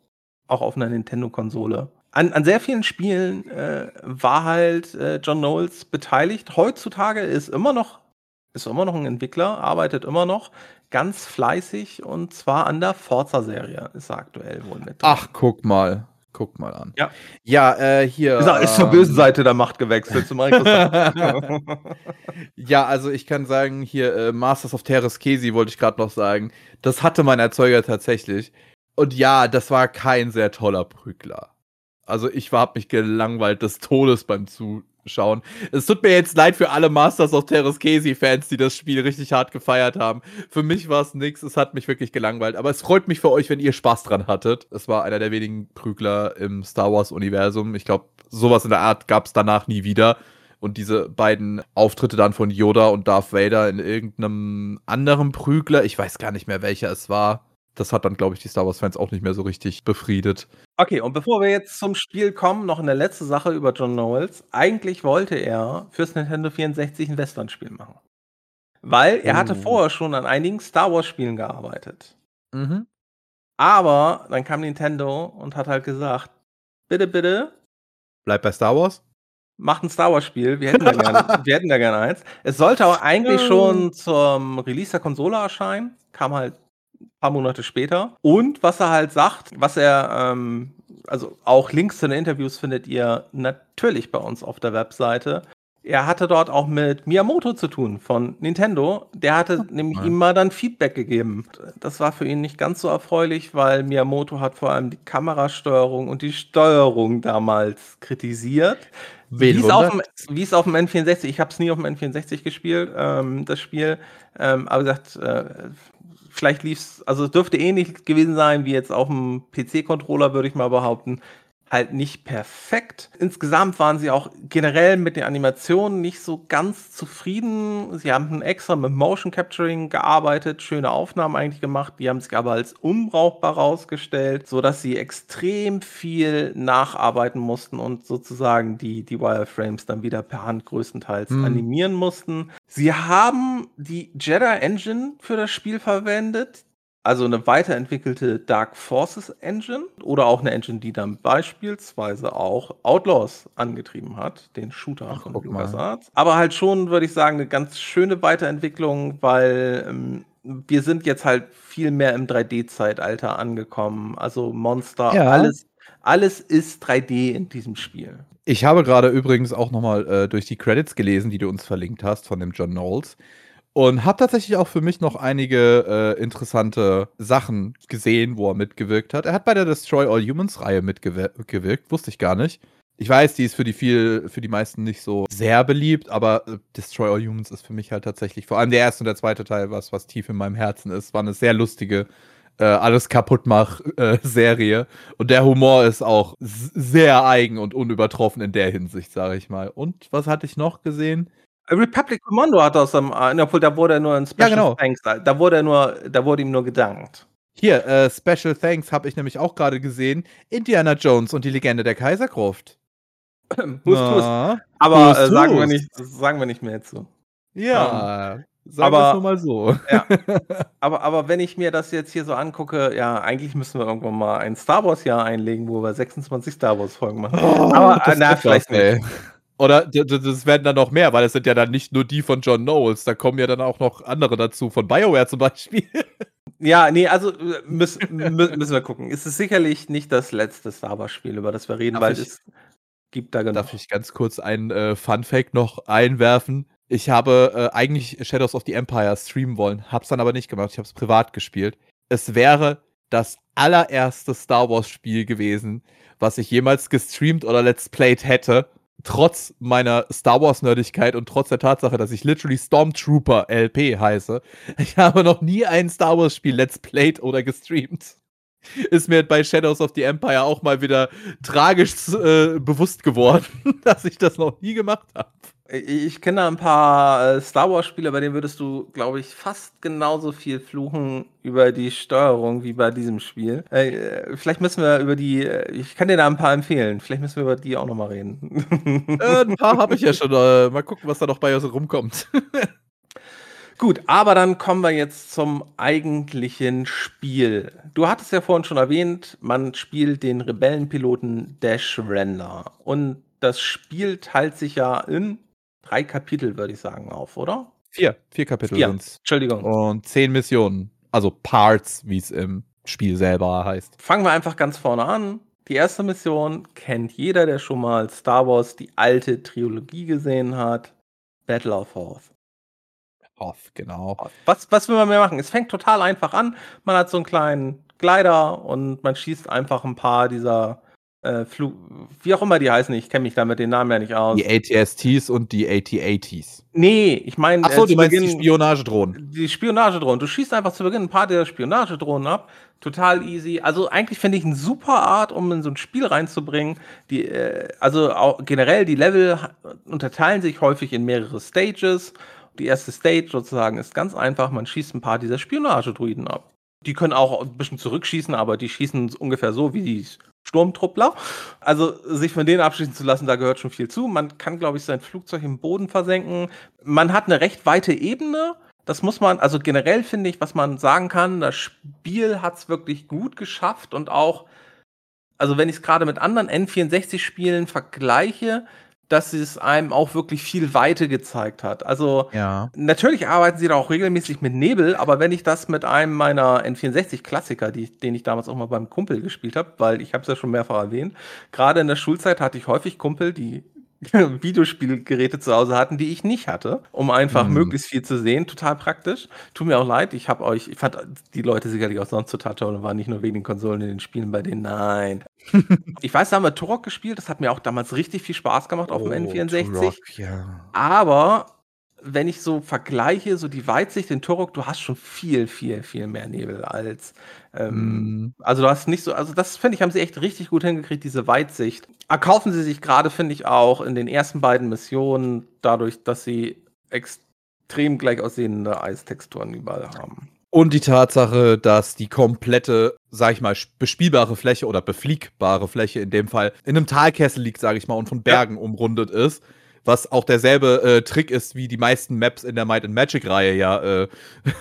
auch auf einer Nintendo-Konsole. An, an sehr vielen Spielen äh, war halt äh, John Knowles beteiligt. Heutzutage ist immer noch, ist immer noch ein Entwickler, arbeitet immer noch ganz fleißig und zwar an der Forza-Serie ist er aktuell wohl mit. drin. Ach, guck mal. Guck mal an. Ja. Ja, äh, hier. Ist, er- ist zur ähm, bösen Seite der Macht gewechselt zu Microsoft. Ja, also ich kann sagen, hier äh, Masters of Teres Kesi wollte ich gerade noch sagen. Das hatte mein Erzeuger tatsächlich. Und ja, das war kein sehr toller Prügler. Also ich war hab mich gelangweilt des Todes beim Zuschauen. Es tut mir jetzt leid für alle Masters of Teres Kesi Fans, die das Spiel richtig hart gefeiert haben. Für mich war es nix, es hat mich wirklich gelangweilt. Aber es freut mich für euch, wenn ihr Spaß dran hattet. Es war einer der wenigen Prügler im Star Wars Universum. Ich glaube, sowas in der Art gab es danach nie wieder. Und diese beiden Auftritte dann von Yoda und Darth Vader in irgendeinem anderen Prügler, ich weiß gar nicht mehr, welcher es war. Das hat dann, glaube ich, die Star Wars-Fans auch nicht mehr so richtig befriedet. Okay, und bevor wir jetzt zum Spiel kommen, noch eine letzte Sache über John Knowles. Eigentlich wollte er fürs Nintendo 64 ein Western-Spiel machen. Weil er hatte Oh. vorher schon an einigen Star Wars-Spielen gearbeitet. Mhm. Aber dann kam Nintendo und hat halt gesagt, bitte, bitte, Bleibt bei Star Wars? macht ein Star Wars-Spiel. Wir hätten da gerne, wir hätten da gerne eins. Es sollte auch eigentlich schon zum Release der Konsole erscheinen. Kam halt ein paar Monate später. Und was er halt sagt, was er, ähm, also auch Links zu den Interviews findet ihr natürlich bei uns auf der Webseite. Er hatte dort auch mit Miyamoto zu tun von Nintendo. Der hatte nämlich mal. ihm mal dann Feedback gegeben. Das war für ihn nicht ganz so erfreulich, weil Miyamoto hat vor allem die Kamerasteuerung und die Steuerung damals kritisiert. Wie es auf, dem, wie es auf dem N64, ich habe es nie auf dem N64 gespielt, ähm, das Spiel, ähm, aber gesagt, äh, vielleicht lief es, also es dürfte ähnlich gewesen sein wie jetzt auf dem PC-Controller, würde ich mal behaupten. Halt nicht perfekt. Insgesamt waren sie auch generell mit den Animationen nicht so ganz zufrieden. Sie haben extra mit Motion Capturing gearbeitet, schöne Aufnahmen eigentlich gemacht. Die haben sich aber als unbrauchbar rausgestellt, sodass sie extrem viel nacharbeiten mussten und sozusagen die, die Wireframes dann wieder per Hand größtenteils Hm. animieren mussten. Sie haben die Jedi Engine für das Spiel verwendet. Also eine weiterentwickelte Dark Forces Engine oder auch eine Engine, die dann beispielsweise auch Outlaws angetrieben hat, den Shooter Ach, von. LucasArts. Aber halt schon, würde ich sagen, eine ganz schöne Weiterentwicklung, weil ähm, wir sind jetzt halt viel mehr im 3D-Zeitalter angekommen. Also Monster, Ja. alles, alles ist 3D in diesem Spiel. Ich habe gerade übrigens auch nochmal äh, durch die Credits gelesen, die du uns verlinkt hast von dem John Knowles. Und habe tatsächlich auch für mich noch einige äh, interessante Sachen gesehen, wo er mitgewirkt hat. Er hat bei der Destroy All Humans Reihe mitgewirkt, wusste ich gar nicht. Ich weiß, die ist für die viel, für die meisten nicht so sehr beliebt, aber äh, Destroy All Humans ist für mich halt tatsächlich, vor allem der erste und der zweite Teil, was, was tief in meinem Herzen ist, war eine sehr lustige, äh, alles kaputt mach äh, Serie. Und der Humor ist auch sehr eigen und unübertroffen in der Hinsicht, sage ich mal. Und was hatte ich noch gesehen? Republic Commando hat aus dem, äh, obwohl da wurde er nur in Special genau. Thanks, da wurde er nur, da wurde ihm nur gedankt. Hier, äh, Special Thanks habe ich nämlich auch gerade gesehen. Indiana Jones und die Legende der Kaisergruft. Hust, Aber Hust, äh, sagen, wir nicht, sagen wir nicht mehr zu. Ja, sagen aber- wir es nur mal so. Aber, aber wenn ich mir das jetzt hier so angucke, ja, eigentlich müssen wir irgendwann mal ein Star Wars Jahr einlegen, wo wir 26 Star Wars Folgen machen. aber das äh, na, vielleicht nicht. Oder das werden dann noch mehr, weil es sind ja dann nicht nur die von John Knowles, da kommen ja dann auch noch andere dazu, von BioWare zum Beispiel. Ja, nee, also äh, müssen, mü- müssen wir gucken. Es ist sicherlich nicht das letzte Star Wars Spiel, über das wir reden, Darf weil ich- es gibt da genau. Darf ich ganz kurz einen äh, Fun-Fact noch einwerfen? Ich habe äh, eigentlich Shadows of the Empire streamen wollen, hab's dann aber nicht gemacht, ich habe es privat gespielt. Es wäre das allererste Star Wars Spiel gewesen, was ich jemals gestreamt oder let's played hätte. Trotz meiner Star Wars-Nerdigkeit und trotz der Tatsache, dass ich literally Stormtrooper LP heiße, ich habe noch nie ein Star Wars-Spiel Let's Played oder gestreamt. Ist mir bei Shadows of the Empire auch mal wieder tragisch äh, bewusst geworden, dass ich das noch nie gemacht habe. Ich kenne da ein paar äh, Star Wars-Spiele, bei denen würdest du, glaube ich, fast genauso viel fluchen über die Steuerung wie bei diesem Spiel. Äh, vielleicht müssen wir über die, äh, ich kann dir da ein paar empfehlen, vielleicht müssen wir über die auch nochmal reden. Äh, ein paar habe ich ja schon. Äh, mal gucken, was da noch bei uns rumkommt. Gut, aber dann kommen wir jetzt zum eigentlichen Spiel. Du hattest ja vorhin schon erwähnt, man spielt den Rebellenpiloten Dash Render. Und das Spiel teilt sich ja in drei Kapitel, würde ich sagen, auf, oder? Vier. Vier Kapitel Vier. sind's. Entschuldigung. Und zehn Missionen. Also Parts, wie es im Spiel selber heißt. Fangen wir einfach ganz vorne an. Die erste Mission kennt jeder, der schon mal Star Wars die alte Trilogie gesehen hat. Battle of Hoth. Hoth, genau. Was, was will man mehr machen? Es fängt total einfach an. Man hat so einen kleinen Glider und man schießt einfach ein paar dieser äh, Flug, wie auch immer die heißen. Ich kenne mich da mit den Namen ja nicht aus. Die ATSTs und die AT-ATs. Nee, ich meine, Achso, äh, du meinst die Beginn- Spionagedrohnen. die Spionagedrohnen. Du schießt einfach zu Beginn ein paar der Spionagedrohnen ab. Total easy. Also eigentlich finde ich eine super Art, um in so ein Spiel reinzubringen. Die, äh, also auch generell die Level unterteilen sich häufig in mehrere Stages. Die erste Stage sozusagen ist ganz einfach. Man schießt ein paar dieser Spionagedruiden ab. Die können auch ein bisschen zurückschießen, aber die schießen ungefähr so wie die Sturmtruppler. Also sich von denen abschießen zu lassen, da gehört schon viel zu. Man kann, glaube ich, sein Flugzeug im Boden versenken. Man hat eine recht weite Ebene. Das muss man, also generell finde ich, was man sagen kann, das Spiel hat es wirklich gut geschafft und auch, also wenn ich es gerade mit anderen N64-Spielen vergleiche, dass es einem auch wirklich viel Weite gezeigt hat. Also Ja. Natürlich arbeiten sie da auch regelmäßig mit Nebel, aber wenn ich das mit einem meiner N64-Klassiker, die, den ich damals auch mal beim Kumpel gespielt habe, weil ich habe es ja schon mehrfach erwähnt, gerade in der Schulzeit hatte ich häufig Kumpel, die Videospielgeräte zu Hause hatten, die ich nicht hatte, um einfach Hm. möglichst viel zu sehen. Total praktisch. Tut mir auch leid, ich habe euch, ich fand die Leute sicherlich auch sonst total toll und waren nicht nur wegen den Konsolen in den Spielen bei denen. Nein. ich weiß, da haben wir Turok gespielt, das hat mir auch damals richtig viel Spaß gemacht auf dem N64. Turok, ja. Aber wenn ich so vergleiche, so die Weitsicht in Turok, du hast schon viel, viel, viel mehr Nebel als. Ähm, Mm, also du hast nicht so, also das finde ich, haben sie echt richtig gut hingekriegt, diese Weitsicht. Erkaufen sie sich gerade, finde ich, auch in den ersten beiden Missionen, dadurch, dass sie extrem gleich aussehende Eistexturen überall haben. Und die Tatsache, dass die komplette, sag ich mal, bespielbare Fläche oder befliegbare Fläche in dem Fall in einem Talkessel liegt, sag ich mal, und von Bergen umrundet ist. Was auch derselbe äh, Trick ist, wie die meisten Maps in der Might and Magic-Reihe ja, äh,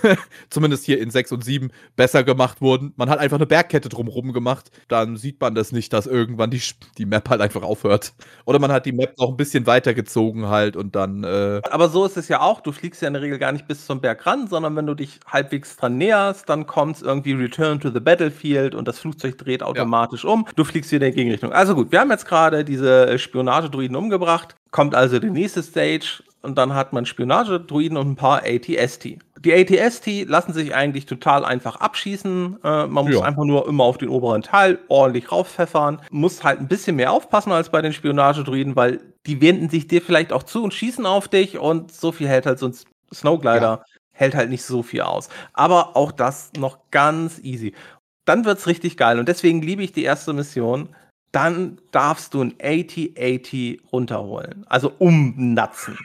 zumindest hier in 6 und 7, besser gemacht wurden. Man hat einfach eine Bergkette drumherum gemacht. Dann sieht man das nicht, dass irgendwann die, die Map halt einfach aufhört. Oder man hat die Map noch ein bisschen weiter gezogen halt und dann. Äh, Aber so ist es ja auch. Du fliegst ja in der Regel gar nicht bis zum Berg ran, sondern wenn du dich halbwegs dran näherst, dann kommt irgendwie Return to the Battlefield und das Flugzeug dreht automatisch um. Du fliegst wieder in die Gegenrichtung. Also gut, wir haben jetzt gerade diese Spionagedruiden umgebracht. Kommt also die nächste Stage und dann hat man Spionagedruiden und ein paar ATST. Die ATST lassen sich eigentlich total einfach abschießen. Äh, man muss Ja. einfach nur immer auf den oberen Teil ordentlich raufpfeffern. Muss halt ein bisschen mehr aufpassen als bei den Spionagedruiden, weil die wenden sich dir vielleicht auch zu und schießen auf dich und so viel hält halt so ein Snowglider, hält halt nicht so viel aus. Aber auch das noch ganz easy. Dann wird's richtig geil und deswegen liebe ich die erste Mission. Dann darfst du ein AT-AT runterholen. Also umnatzen.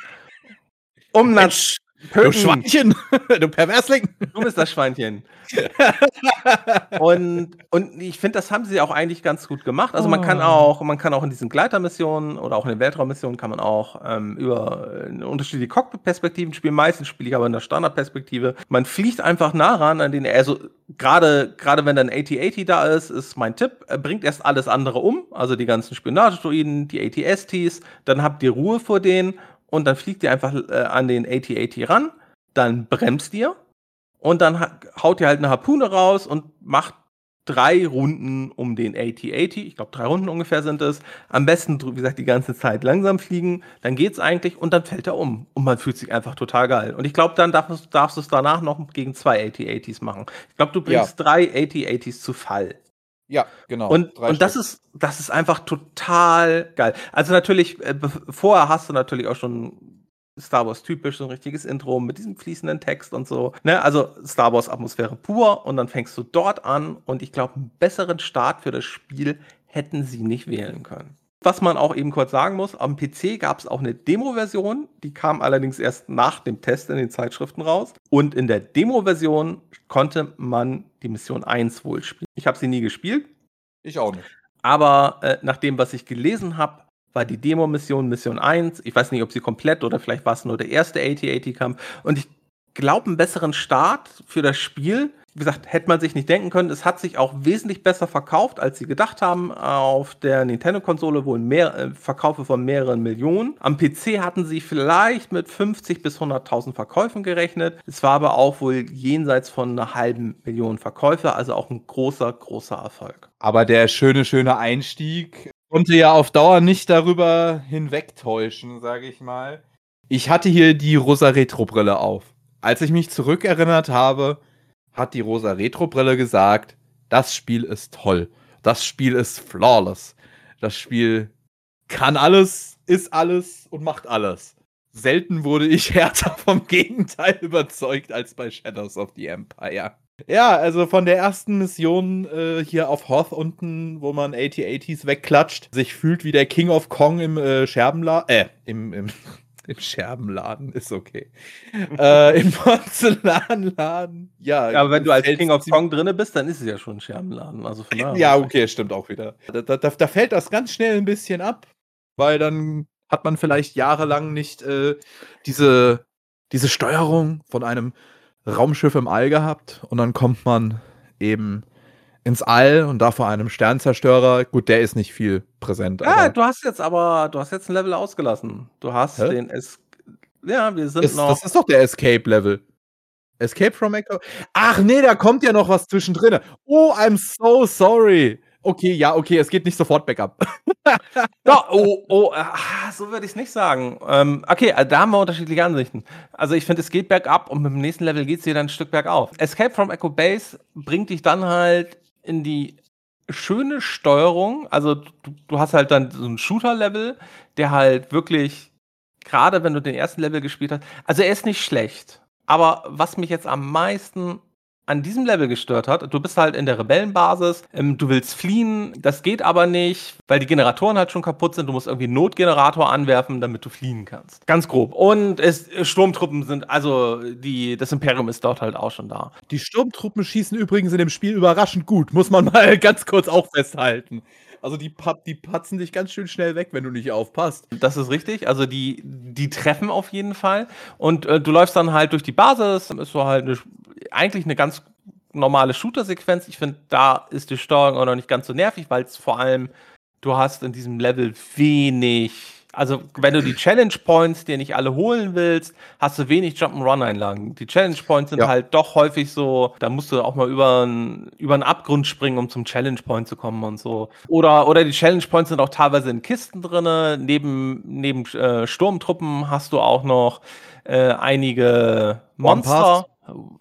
Umnatzen. Du Schweinchen! du Perversling! Du bist das Schweinchen. und, und ich finde, das haben sie auch eigentlich ganz gut gemacht. Also man kann Oh. auch, man kann auch in diesen Gleitermissionen oder auch in den Weltraummissionen kann man auch ähm, über äh, unterschiedliche Cockpit-Perspektiven spielen. Meistens spiele ich aber in der Standardperspektive. Man fliegt einfach nah ran an den, also gerade, gerade wenn dann AT-AT da ist, ist mein Tipp, bringt erst alles andere um, also die ganzen Spionagedruiden, die ATSTs, dann habt ihr Ruhe vor denen und dann fliegt ihr einfach äh, an den AT-AT ran, dann bremst ihr und dann ha haut ihr halt eine Harpune raus und macht drei Runden um den AT-AT. Ich glaube, drei Runden ungefähr sind es. Am besten, wie gesagt, die ganze Zeit langsam fliegen. Dann geht's eigentlich und dann fällt er um. Und man fühlt sich einfach total geil. Und ich glaube, dann darfst, darfst du es danach noch gegen zwei AT-ATs machen. Ich glaube, du bringst drei AT-ATs zu Fall. Ja, genau. Und, und das ist, das ist einfach total geil. Also natürlich, äh, vorher hast du natürlich auch schon Star Wars typisch, so ein richtiges Intro mit diesem fließenden Text und so. Ne? Also Star Wars Atmosphäre pur und dann fängst du dort an und ich glaube, einen besseren Start für das Spiel hätten sie nicht wählen können. Was man auch eben kurz sagen muss, am PC gab es auch eine Demo-Version, die kam allerdings erst nach dem Test in den Zeitschriften raus. Und in der Demo-Version konnte man die Mission 1 wohl spielen. Ich habe sie nie gespielt. Ich auch nicht. Aber äh, nach dem, was ich gelesen habe, war die Demo-Mission Mission 1. Ich weiß nicht, ob sie komplett oder vielleicht war es nur der erste AT-AT-Kampf. Und ich glaube, einen besseren Start für das Spiel. Wie gesagt, hätte man sich nicht denken können. Es hat sich auch wesentlich besser verkauft, als sie gedacht haben. Auf der Nintendo-Konsole wohl mehr äh, Verkaufe von mehreren Millionen. Am PC hatten sie vielleicht mit 50 bis 100.000 Verkäufen gerechnet. Es war aber auch wohl jenseits von einer halben Million Verkäufe, also auch ein großer, großer Erfolg. Aber der schöne, schöne Einstieg konnte ja auf Dauer nicht darüber hinwegtäuschen, sage ich mal. Ich hatte hier die rosa Retro-Brille auf. Als ich mich zurückerinnert habe, hat die rosa Retro-Brille gesagt, das Spiel ist toll. Das Spiel ist flawless. Das Spiel kann alles, ist alles und macht alles. Selten wurde ich härter vom Gegenteil überzeugt als bei Shadows of the Empire. Ja, also von der ersten Mission äh, hier auf Hoth unten, wo man AT-ATs wegklatscht, sich fühlt wie der King of Kong im äh, Scherbenladen, äh, im, im im Scherbenladen ist okay. äh, Im Porzellanladen, ja. Ja, aber wenn du als King of Kong drinne bist, dann ist es ja schon ein Scherbenladen. Also von ja, okay, stimmt auch wieder. Da, da, da, fällt das ganz schnell ein bisschen ab, weil dann hat man vielleicht jahrelang nicht äh, diese, diese Steuerung von einem Raumschiff im All gehabt und dann kommt man eben ins All und da vor einem Sternzerstörer. Gut, der ist nicht viel präsent. Ja, du hast jetzt aber, du hast jetzt ein Level ausgelassen. Du hast Hä? den es. Ja, wir sind ist, noch. Das ist doch der Escape-Level. Escape from Echo. Ach nee, da kommt ja noch was zwischendrin. Oh, I'm so sorry. Okay, ja, okay, es geht nicht sofort Backup. ja, oh, oh, ah, so würde ich es nicht sagen. Ähm, okay, äh, da haben wir unterschiedliche Ansichten. Also ich finde, es geht bergab und mit dem nächsten Level geht es dir dann ein Stück bergauf. Escape from Echo Base bringt dich dann halt in die schöne Steuerung. Also du, du hast halt dann so ein Shooter-Level, der halt wirklich, gerade wenn du den ersten Level gespielt hast, also er ist nicht schlecht. Aber was mich jetzt am meisten an diesem Level gestört hat. Du bist halt in der Rebellenbasis, ähm, du willst fliehen, das geht aber nicht, weil die Generatoren halt schon kaputt sind. Du musst irgendwie einen Notgenerator anwerfen, damit du fliehen kannst. Ganz grob. Und es, Sturmtruppen sind, also die, das Imperium ist dort halt auch schon da. Die Sturmtruppen schießen übrigens in dem Spiel überraschend gut, muss man mal ganz kurz auch festhalten. Also die, die patzen dich ganz schön schnell weg, wenn du nicht aufpasst. Das ist richtig. Also die, die treffen auf jeden Fall. Und äh, du läufst dann halt durch die Basis. Dann ist so halt eine, eigentlich eine ganz normale Shooter-Sequenz. Ich finde, da ist die Steuerung auch noch nicht ganz so nervig, weil es vor allem, du hast in diesem Level wenig also wenn du die Challenge Points dir nicht alle holen willst, hast du wenig Jump'n'Run-Einlagen. Die Challenge Points sind ja. halt doch häufig so, da musst du auch mal über einen über Abgrund springen, um zum Challenge Point zu kommen und so. Oder, oder die Challenge Points sind auch teilweise in Kisten drin. Neben, neben äh, Sturmtruppen hast du auch noch äh, einige Monster.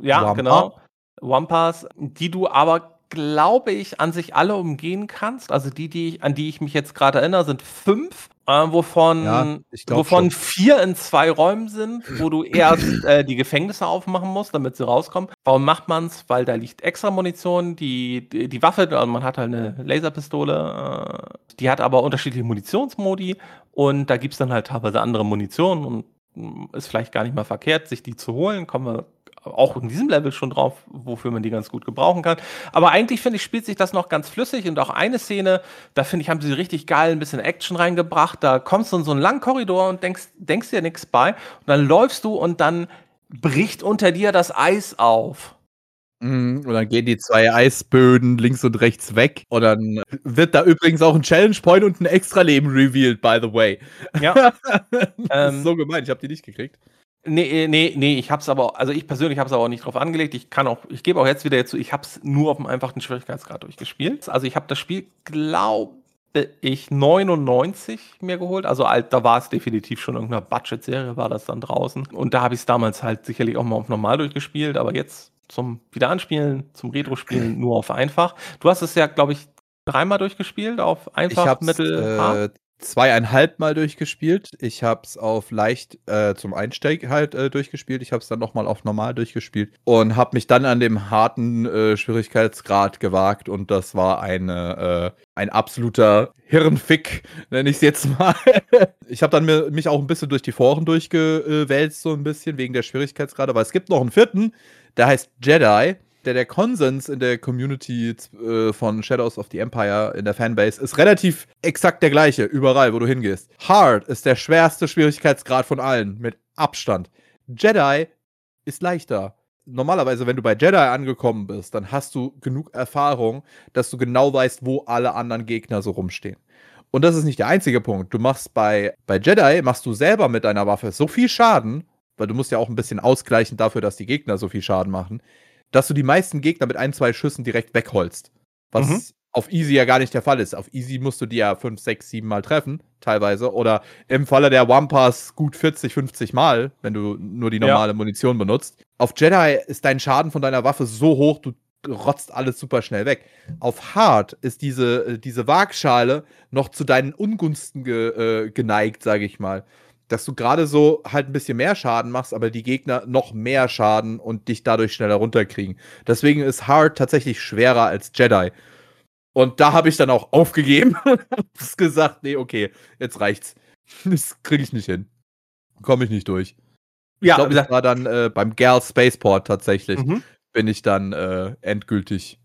Ja, Wampa. genau. Wampas, die du aber glaube ich, an sich alle umgehen kannst. Also die, die an die ich mich jetzt gerade erinnere, sind fünf. Äh, wovon, ja, wovon vier in zwei Räumen sind, wo du erst äh, die Gefängnisse aufmachen musst, damit sie rauskommen. Warum macht man es? Weil da liegt extra Munition, die, die, die Waffe, also man hat halt eine Laserpistole, äh, die hat aber unterschiedliche Munitionsmodi und da gibt es dann halt teilweise andere Munition und mm, ist vielleicht gar nicht mal verkehrt, sich die zu holen. Kommen wir auch in diesem Level schon drauf, wofür man die ganz gut gebrauchen kann. Aber eigentlich finde ich, spielt sich das noch ganz flüssig und auch eine Szene, da finde ich, haben sie richtig geil ein bisschen Action reingebracht. Da kommst du in so einen langen Korridor und denkst, denkst dir nichts bei. Und dann läufst du und dann bricht unter dir das Eis auf. Mhm, und dann gehen die zwei Eisböden links und rechts weg. Und dann wird da übrigens auch ein Challenge Point und ein Extra-Leben revealed, by the way. Ja. das ähm, ist so gemeint, ich habe die nicht gekriegt. Nee, äh, nee, nee, ich hab's aber, also ich persönlich habe es aber auch nicht drauf angelegt. Ich kann auch, ich gebe auch jetzt wieder zu, ich habe es nur auf dem einfachen Schwierigkeitsgrad durchgespielt. Also ich habe das Spiel, glaube ich, 99 mir geholt. Also alt, da war es definitiv schon irgendeine Budget-Serie, war das dann draußen. Und da habe ich es damals halt sicherlich auch mal auf normal durchgespielt, aber jetzt zum Wiederanspielen, zum Retro-Spielen nur auf einfach. Du hast es ja, glaube ich, dreimal durchgespielt auf Ich einfach, es mittel, hart? äh, zweieinhalb Mal durchgespielt. Ich habe es auf leicht äh, zum Einstieg halt äh, durchgespielt. Ich habe es dann nochmal auf normal durchgespielt und habe mich dann an dem harten äh, Schwierigkeitsgrad gewagt und das war eine, äh, ein absoluter Hirnfick, nenne ich es jetzt mal. ich habe dann mir, mich auch ein bisschen durch die Foren durchgewälzt, so ein bisschen wegen der Schwierigkeitsgrade, aber es gibt noch einen vierten, der heißt Jedi der, der Konsens in der Community äh, von Shadows of the Empire in der Fanbase ist relativ exakt der gleiche, überall, wo du hingehst. Hard ist der schwerste Schwierigkeitsgrad von allen, mit Abstand. Jedi ist leichter. Normalerweise, wenn du bei Jedi angekommen bist, dann hast du genug Erfahrung, dass du genau weißt, wo alle anderen Gegner so rumstehen. Und das ist nicht der einzige Punkt. Du machst bei, bei Jedi, machst du selber mit deiner Waffe so viel Schaden, weil du musst ja auch ein bisschen ausgleichen dafür, dass die Gegner so viel Schaden machen, dass du die meisten Gegner mit ein, zwei Schüssen direkt wegholst. Was mhm. auf Easy ja gar nicht der Fall ist. Auf Easy musst du die ja 5, 6, 7 Mal treffen, teilweise. Oder im Falle der One Pass gut 40, 50 Mal, wenn du nur die normale ja. Munition benutzt. Auf Jedi ist dein Schaden von deiner Waffe so hoch, du rotzt alles super schnell weg. Auf Hard ist diese, äh, diese Waagschale noch zu deinen Ungunsten ge, äh, geneigt, sage ich mal dass du gerade so halt ein bisschen mehr Schaden machst, aber die Gegner noch mehr Schaden und dich dadurch schneller runterkriegen. Deswegen ist Hard tatsächlich schwerer als Jedi. Und da habe ich dann auch aufgegeben und gesagt, nee, okay, jetzt reicht's. Das kriege ich nicht hin. Komme ich nicht durch. Ja, ich glaube, das war dann äh, beim Gal Spaceport tatsächlich. Mhm. Bin ich dann äh, endgültig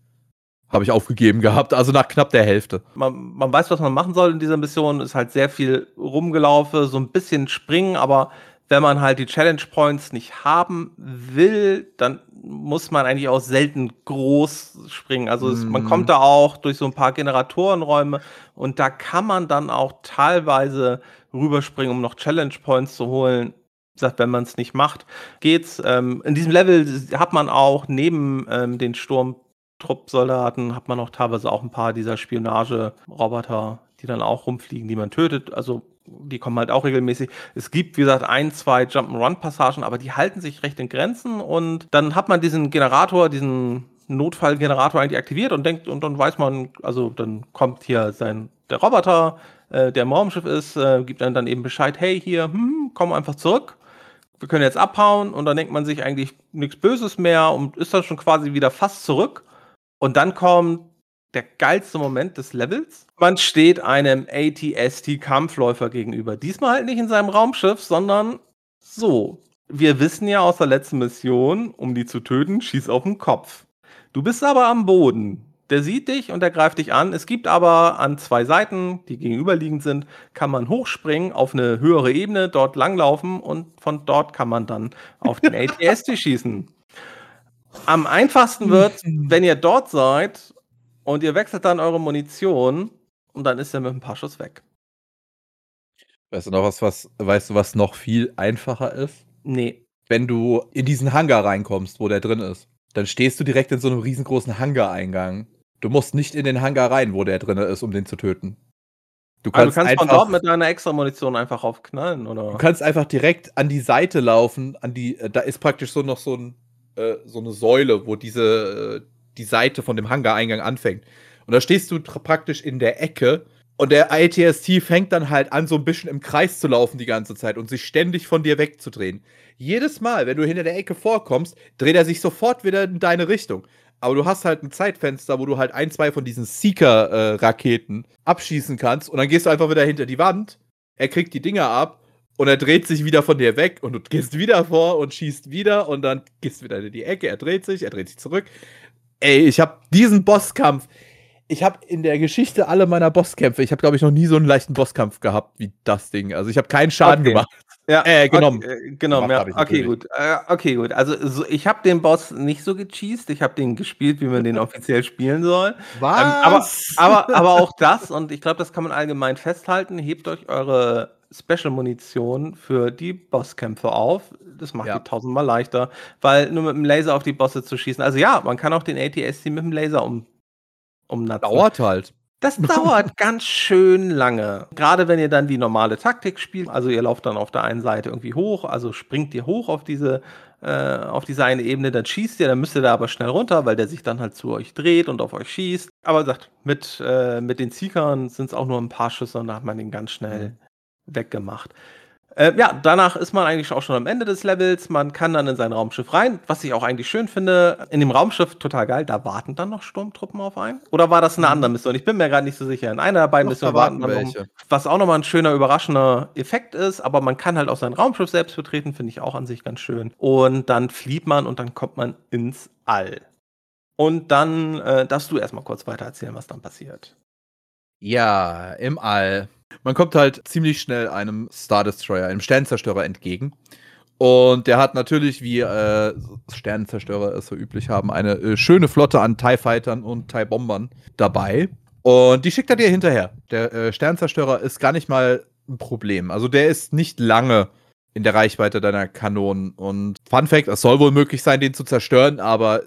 habe ich aufgegeben gehabt, also nach knapp der Hälfte. Man, man weiß, was man machen soll in dieser Mission, ist halt sehr viel rumgelaufen, so ein bisschen springen, aber wenn man halt die Challenge Points nicht haben will, dann muss man eigentlich auch selten groß springen. Also es, man kommt mhm. da auch durch so ein paar Generatorenräume und da kann man dann auch teilweise rüberspringen, um noch Challenge Points zu holen. Wie gesagt, wenn man es nicht macht, geht's. Ähm, in diesem Level hat man auch neben ähm, den Sturm Truppsoldaten hat man auch teilweise auch ein paar dieser Spionage-Roboter, die dann auch rumfliegen, die man tötet. Also die kommen halt auch regelmäßig. Es gibt, wie gesagt, ein, zwei Jump'n'Run-Passagen, aber die halten sich recht in Grenzen und dann hat man diesen Generator, diesen Notfallgenerator eigentlich aktiviert und denkt, und dann weiß man, also dann kommt hier sein, der Roboter, äh, der im Raumschiff ist, äh, gibt dann, dann eben Bescheid, hey, hier, hm, komm einfach zurück. Wir können jetzt abhauen und dann denkt man sich eigentlich nichts Böses mehr und ist dann schon quasi wieder fast zurück. Und dann kommt der geilste Moment des Levels. Man steht einem ATST-Kampfläufer gegenüber. Diesmal halt nicht in seinem Raumschiff, sondern so. Wir wissen ja aus der letzten Mission, um die zu töten, schieß auf den Kopf. Du bist aber am Boden. Der sieht dich und der greift dich an. Es gibt aber an zwei Seiten, die gegenüberliegend sind, kann man hochspringen auf eine höhere Ebene, dort langlaufen und von dort kann man dann auf den ATST schießen. Am einfachsten wird, wenn ihr dort seid und ihr wechselt dann eure Munition und dann ist er mit ein paar Schuss weg. Weißt du noch was, was, weißt du, was noch viel einfacher ist? Nee. Wenn du in diesen Hangar reinkommst, wo der drin ist, dann stehst du direkt in so einem riesengroßen Hangar-Eingang. Du musst nicht in den Hangar rein, wo der drin ist, um den zu töten. Du kannst, also du kannst von dort mit deiner extra Munition einfach aufknallen, oder? Du kannst einfach direkt an die Seite laufen, an die, äh, da ist praktisch so noch so ein äh, so eine Säule, wo diese, äh, die Seite von dem Hangar-Eingang anfängt. Und da stehst du praktisch in der Ecke und der ITST fängt dann halt an, so ein bisschen im Kreis zu laufen die ganze Zeit und sich ständig von dir wegzudrehen. Jedes Mal, wenn du hinter der Ecke vorkommst, dreht er sich sofort wieder in deine Richtung. Aber du hast halt ein Zeitfenster, wo du halt ein, zwei von diesen Seeker-Raketen äh, abschießen kannst und dann gehst du einfach wieder hinter die Wand. Er kriegt die Dinger ab und er dreht sich wieder von dir weg und du gehst wieder vor und schießt wieder und dann gehst du wieder in die Ecke. Er dreht sich, er dreht sich zurück. Ey, ich habe diesen Bosskampf. Ich habe in der Geschichte alle meiner Bosskämpfe, ich habe glaube ich noch nie so einen leichten Bosskampf gehabt wie das Ding. Also ich habe keinen Schaden okay. gemacht. Ja, äh, genommen. Okay, äh, genommen, ja. Okay, gut. Äh, okay, gut. Also so, ich habe den Boss nicht so gecheased. Ich habe den gespielt, wie man den offiziell spielen soll. Was? Ähm, aber, aber, aber auch das, und ich glaube, das kann man allgemein festhalten, hebt euch eure Special-Munition für die Bosskämpfe auf. Das macht ja. die tausendmal leichter, weil nur mit dem Laser auf die Bosse zu schießen. Also ja, man kann auch den ATSC mit dem Laser um, umnatzen. Dauert halt. Das dauert ganz schön lange. Gerade wenn ihr dann die normale Taktik spielt, also ihr lauft dann auf der einen Seite irgendwie hoch, also springt ihr hoch auf diese äh, auf diese eine Ebene, dann schießt ihr, dann müsst ihr da aber schnell runter, weil der sich dann halt zu euch dreht und auf euch schießt. Aber sagt, mit, äh, mit den Seekern sind es auch nur ein paar Schüsse und da hat man den ganz schnell mhm. weggemacht. Äh, ja, danach ist man eigentlich auch schon am Ende des Levels. Man kann dann in sein Raumschiff rein, was ich auch eigentlich schön finde. In dem Raumschiff total geil, da warten dann noch Sturmtruppen auf einen. Oder war das eine mhm. andere Mission? Ich bin mir gerade nicht so sicher. In einer der beiden Missionen warten dann welche. Um, was auch nochmal ein schöner, überraschender Effekt ist. Aber man kann halt auch sein Raumschiff selbst betreten, finde ich auch an sich ganz schön. Und dann flieht man und dann kommt man ins All. Und dann äh, darfst du erstmal kurz weiter erzählen, was dann passiert. Ja, im All man kommt halt ziemlich schnell einem Star Destroyer, einem Sternzerstörer entgegen. Und der hat natürlich, wie äh, Sternenzerstörer es so üblich haben, eine äh, schöne Flotte an TIE Fightern und TIE Bombern dabei. Und die schickt er dir hinterher. Der äh, Sternzerstörer ist gar nicht mal ein Problem. Also der ist nicht lange in der Reichweite deiner Kanonen. Und Fun Fact, es soll wohl möglich sein, den zu zerstören, aber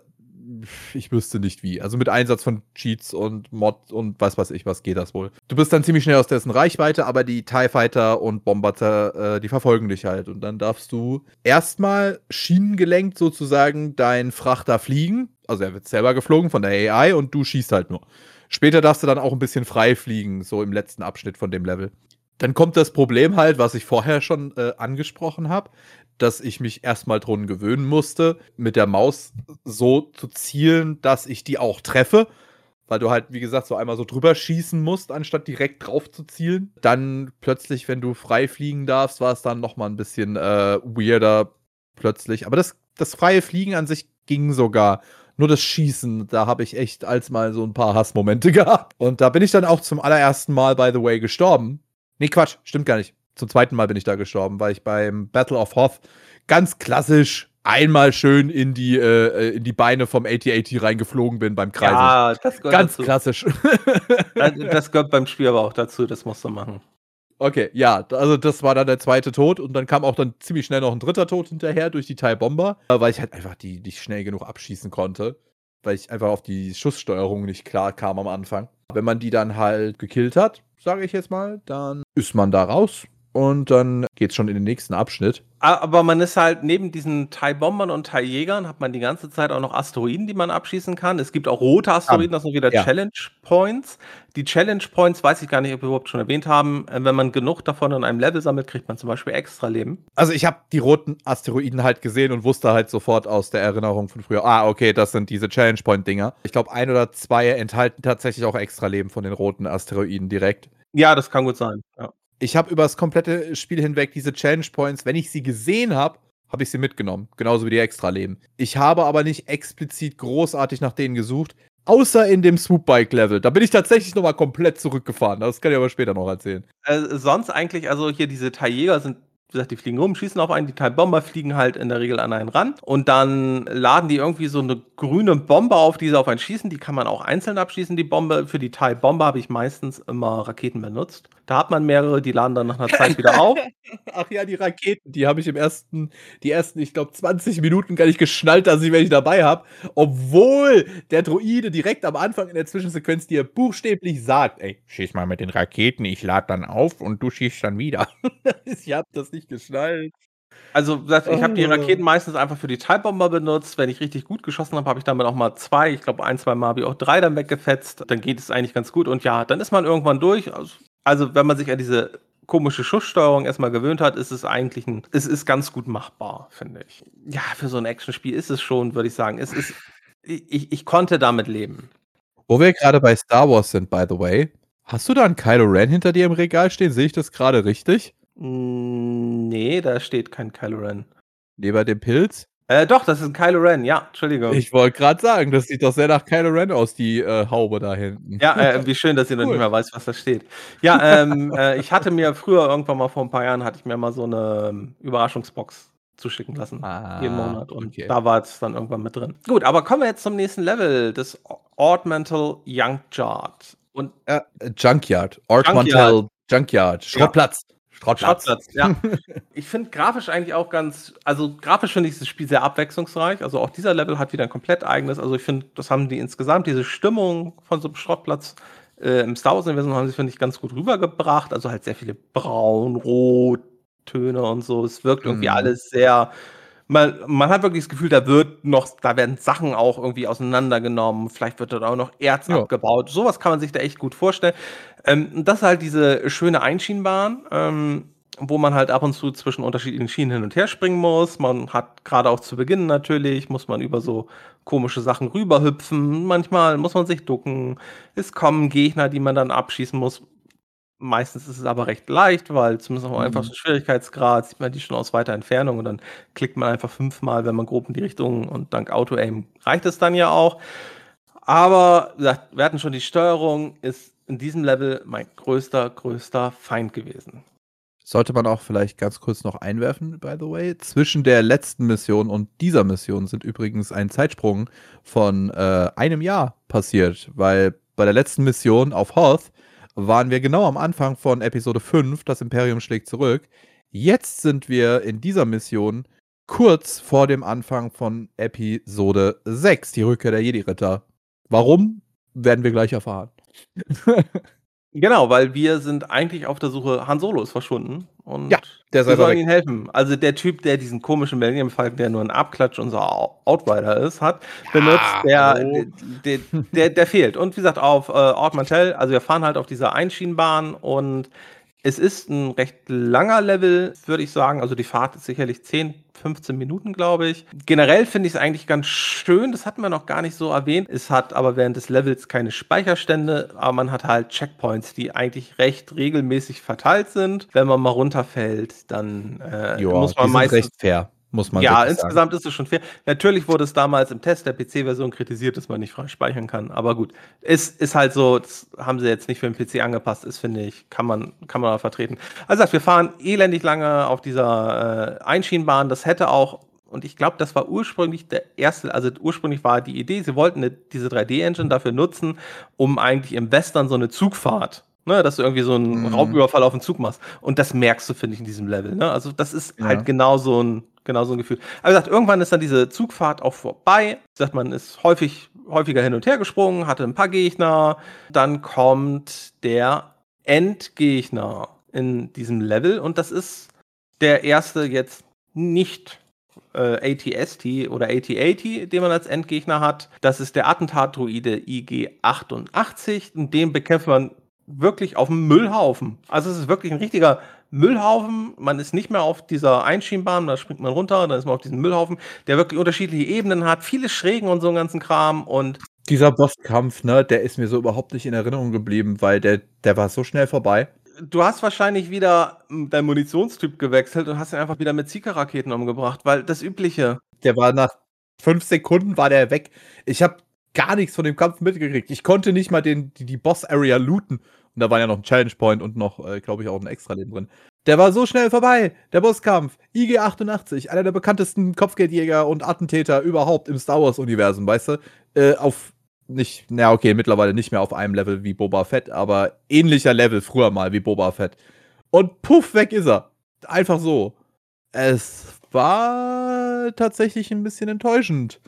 ich wüsste nicht wie. Also mit Einsatz von Cheats und Mod und was weiß ich, was geht das wohl. Du bist dann ziemlich schnell aus dessen Reichweite, aber die TIE Fighter und Bomber, äh, die verfolgen dich halt. Und dann darfst du erstmal schienengelenkt sozusagen deinen Frachter fliegen. Also er wird selber geflogen von der AI und du schießt halt nur. Später darfst du dann auch ein bisschen frei fliegen, so im letzten Abschnitt von dem Level. Dann kommt das Problem halt, was ich vorher schon äh, angesprochen habe dass ich mich erstmal dran gewöhnen musste, mit der Maus so zu zielen, dass ich die auch treffe. Weil du halt, wie gesagt, so einmal so drüber schießen musst, anstatt direkt drauf zu zielen. Dann plötzlich, wenn du frei fliegen darfst, war es dann nochmal ein bisschen äh, weirder plötzlich. Aber das, das freie Fliegen an sich ging sogar. Nur das Schießen, da habe ich echt als mal so ein paar Hassmomente gehabt. Und da bin ich dann auch zum allerersten Mal, by the way, gestorben. Nee, Quatsch, stimmt gar nicht zum zweiten Mal bin ich da gestorben, weil ich beim Battle of Hoth ganz klassisch einmal schön in die, äh, in die Beine vom AT-AT reingeflogen bin beim Kreisen. Ja, das gehört Ganz dazu. klassisch. Das, das gehört beim Spiel aber auch dazu, das musst du machen. Okay, ja, also das war dann der zweite Tod und dann kam auch dann ziemlich schnell noch ein dritter Tod hinterher durch die Teil Bomber, weil ich halt einfach die nicht schnell genug abschießen konnte, weil ich einfach auf die Schusssteuerung nicht klar kam am Anfang. Wenn man die dann halt gekillt hat, sage ich jetzt mal, dann ist man da raus, und dann geht's schon in den nächsten Abschnitt. Aber man ist halt neben diesen Thai-Bombern und Thai-Jägern hat man die ganze Zeit auch noch Asteroiden, die man abschießen kann. Es gibt auch rote Asteroiden, das sind wieder ja. Challenge Points. Die Challenge Points weiß ich gar nicht, ob wir überhaupt schon erwähnt haben. Äh, wenn man genug davon in einem Level sammelt, kriegt man zum Beispiel extra Leben. Also ich habe die roten Asteroiden halt gesehen und wusste halt sofort aus der Erinnerung von früher, ah, okay, das sind diese Challenge Point-Dinger. Ich glaube, ein oder zwei enthalten tatsächlich auch extra Leben von den roten Asteroiden direkt. Ja, das kann gut sein. Ja ich habe über das komplette Spiel hinweg diese Challenge Points, wenn ich sie gesehen habe, habe ich sie mitgenommen. Genauso wie die Extra-Leben. Ich habe aber nicht explizit großartig nach denen gesucht. Außer in dem Swoop-Bike-Level. Da bin ich tatsächlich nochmal komplett zurückgefahren. Das kann ich aber später noch erzählen. Äh, sonst eigentlich, also hier diese Tailjäger sind wie gesagt, die fliegen rum, schießen auf einen, die Teilbomber fliegen halt in der Regel an einen ran und dann laden die irgendwie so eine grüne Bombe auf, die sie auf einen schießen. Die kann man auch einzeln abschießen, die Bombe. Für die Teilbombe habe ich meistens immer Raketen benutzt. Da hat man mehrere, die laden dann nach einer Zeit wieder auf. Ach ja, die Raketen, die habe ich im ersten, die ersten, ich glaube, 20 Minuten gar nicht geschnallt, dass ich welche dabei habe. Obwohl der Droide direkt am Anfang in der Zwischensequenz dir buchstäblich sagt, ey, schieß mal mit den Raketen, ich lade dann auf und du schießt dann wieder. ich habe das nicht geschnallt. Also, ich habe die oh. Raketen meistens einfach für die Teilbomber benutzt. Wenn ich richtig gut geschossen habe, habe ich damit auch mal zwei. Ich glaube, ein, zwei Mal habe ich auch drei dann weggefetzt. Dann geht es eigentlich ganz gut. Und ja, dann ist man irgendwann durch. Also, also, wenn man sich an diese komische Schusssteuerung erstmal gewöhnt hat, ist es eigentlich ein, es ist ganz gut machbar, finde ich. Ja, für so ein Actionspiel ist es schon, würde ich sagen. Es ist, ich, ich konnte damit leben. Wo wir gerade bei Star Wars sind, by the way, hast du da einen Kylo Ren hinter dir im Regal stehen? Sehe ich das gerade richtig? Nee, da steht kein Kylo Ren. Neben dem Pilz? Äh, doch, das ist ein Kylo Ren, ja, Entschuldigung. Ich wollte gerade sagen, das sieht doch sehr nach Kylo Ren aus, die äh, Haube da hinten. Ja, äh, wie schön, dass ihr cool. noch nicht mehr weiß, was da steht. Ja, ähm, äh, ich hatte mir früher irgendwann mal vor ein paar Jahren, hatte ich mir mal so eine ähm, Überraschungsbox zuschicken lassen. Ah, jeden Monat. Und okay. da war es dann irgendwann mit drin. Gut, aber kommen wir jetzt zum nächsten Level, des Ornamental Junkyard. Und, äh, Junkyard. Ornamental Junkyard. Schrottplatz. Ja. Schrottplatz. ja. ich finde grafisch eigentlich auch ganz, also grafisch finde ich das Spiel sehr abwechslungsreich. Also auch dieser Level hat wieder ein komplett eigenes. Also ich finde, das haben die insgesamt, diese Stimmung von so einem Schrottplatz äh, im Star Wars-Universum haben sie, finde ich, ganz gut rübergebracht. Also halt sehr viele braun, rot Töne und so. Es wirkt irgendwie mhm. alles sehr man, man hat wirklich das Gefühl, da wird noch, da werden Sachen auch irgendwie auseinandergenommen, vielleicht wird dort auch noch Erz Ja. abgebaut. Sowas kann man sich da echt gut vorstellen. Ähm, das ist halt diese schöne Einschienenbahn, ähm, wo man halt ab und zu zwischen unterschiedlichen Schienen hin und her springen muss. Man hat gerade auch zu Beginn natürlich, muss man über so komische Sachen rüberhüpfen. Manchmal muss man sich ducken. Es kommen Gegner, die man dann abschießen muss. Meistens ist es aber recht leicht, weil zumindest am Mhm. einfachsten Schwierigkeitsgrad sieht man die schon aus weiter Entfernung und dann klickt man einfach fünfmal, wenn man grob in die Richtung und dank Auto-Aim reicht es dann ja auch. Aber wie gesagt, wir hatten schon die Steuerung, ist in diesem Level mein größter, größter Feind gewesen. Sollte man auch vielleicht ganz kurz noch einwerfen, by the way. Zwischen der letzten Mission und dieser Mission sind übrigens ein Zeitsprung von äh, einem Jahr passiert, weil bei der letzten Mission auf Hoth waren wir genau am Anfang von Episode 5, das Imperium schlägt zurück. Jetzt sind wir in dieser Mission kurz vor dem Anfang von Episode 6, die Rückkehr der Jedi-Ritter. Warum, werden wir gleich erfahren. Genau, weil wir sind eigentlich auf der Suche, Han Solo ist verschwunden und Ja, der ist wir sollen weg. ihm helfen. Also der Typ, der diesen komischen Millennium Falcon, der nur ein Abklatsch unser Au- Outrider ist, hat benutzt, der, hallo. der, der, der fehlt. Und wie gesagt, auf äh, Ort Mantell, also wir fahren halt auf dieser Einschienenbahn und es ist ein recht langer Level, würde ich sagen. Also die Fahrt ist sicherlich 10, 15 Minuten, glaube ich. Generell finde ich es eigentlich ganz schön. Das hatten wir noch gar nicht so erwähnt. Es hat aber während des Levels keine Speicherstände, aber man hat halt Checkpoints, die eigentlich recht regelmäßig verteilt sind. Wenn man mal runterfällt, dann äh, Ja, muss man meistens recht fair, muss man ja, sagen. insgesamt ist es schon fair. Natürlich wurde es damals im Test der PC-Version kritisiert, dass man nicht frei speichern kann. Aber gut, es ist halt so, das haben sie jetzt nicht für den PC angepasst, ist, finde ich, kann man, kann man auch vertreten. Also, wir fahren elendig lange auf dieser äh, Einschienenbahn. Das hätte auch, und ich glaube, das war ursprünglich der erste, also ursprünglich war die Idee, sie wollten eine, diese 3D-Engine dafür nutzen, um eigentlich im Western so eine Zugfahrt Ne, dass du irgendwie so einen Mhm. Raubüberfall auf den Zug machst. Und das merkst du, finde ich, in diesem Level. Ne? Also, das ist Ja. halt genau so ein, genau so ein Gefühl. Aber gesagt, irgendwann ist dann diese Zugfahrt auch vorbei. Gesagt, man ist häufig, häufiger hin und her gesprungen, hatte ein paar Gegner. Dann kommt der Endgegner in diesem Level. Und das ist der erste jetzt nicht äh, ATST oder AT-80, den man als Endgegner hat. Das ist der Attentat-Druide IG-88. Und den bekämpft man wirklich auf dem Müllhaufen. Also es ist wirklich ein richtiger Müllhaufen. Man ist nicht mehr auf dieser Einschienbahn, da springt man runter, dann ist man auf diesem Müllhaufen, der wirklich unterschiedliche Ebenen hat, viele Schrägen und so einen ganzen Kram. Und Dieser Bosskampf, ne, der ist mir so überhaupt nicht in Erinnerung geblieben, weil der, der war so schnell vorbei. du hast wahrscheinlich wieder hm, deinen Munitionstyp gewechselt und hast ihn einfach wieder mit Zika-Raketen umgebracht, weil das Übliche. Der war nach fünf Sekunden war der weg. Ich habe gar nichts von dem Kampf mitgekriegt. Ich konnte nicht mal den, die, die Boss-Area looten. Und da war ja noch ein Challenge Point und noch, äh, glaube ich, auch ein Extra-Leben drin. Der war so schnell vorbei. Der Bosskampf. IG-88, einer der bekanntesten Kopfgeldjäger und Attentäter überhaupt im Star Wars-Universum, weißt du? Äh, auf nicht, na okay, mittlerweile nicht mehr auf einem Level wie Boba Fett, aber ähnlicher Level früher mal wie Boba Fett. Und puff, weg ist er. Einfach so. Es war tatsächlich ein bisschen enttäuschend,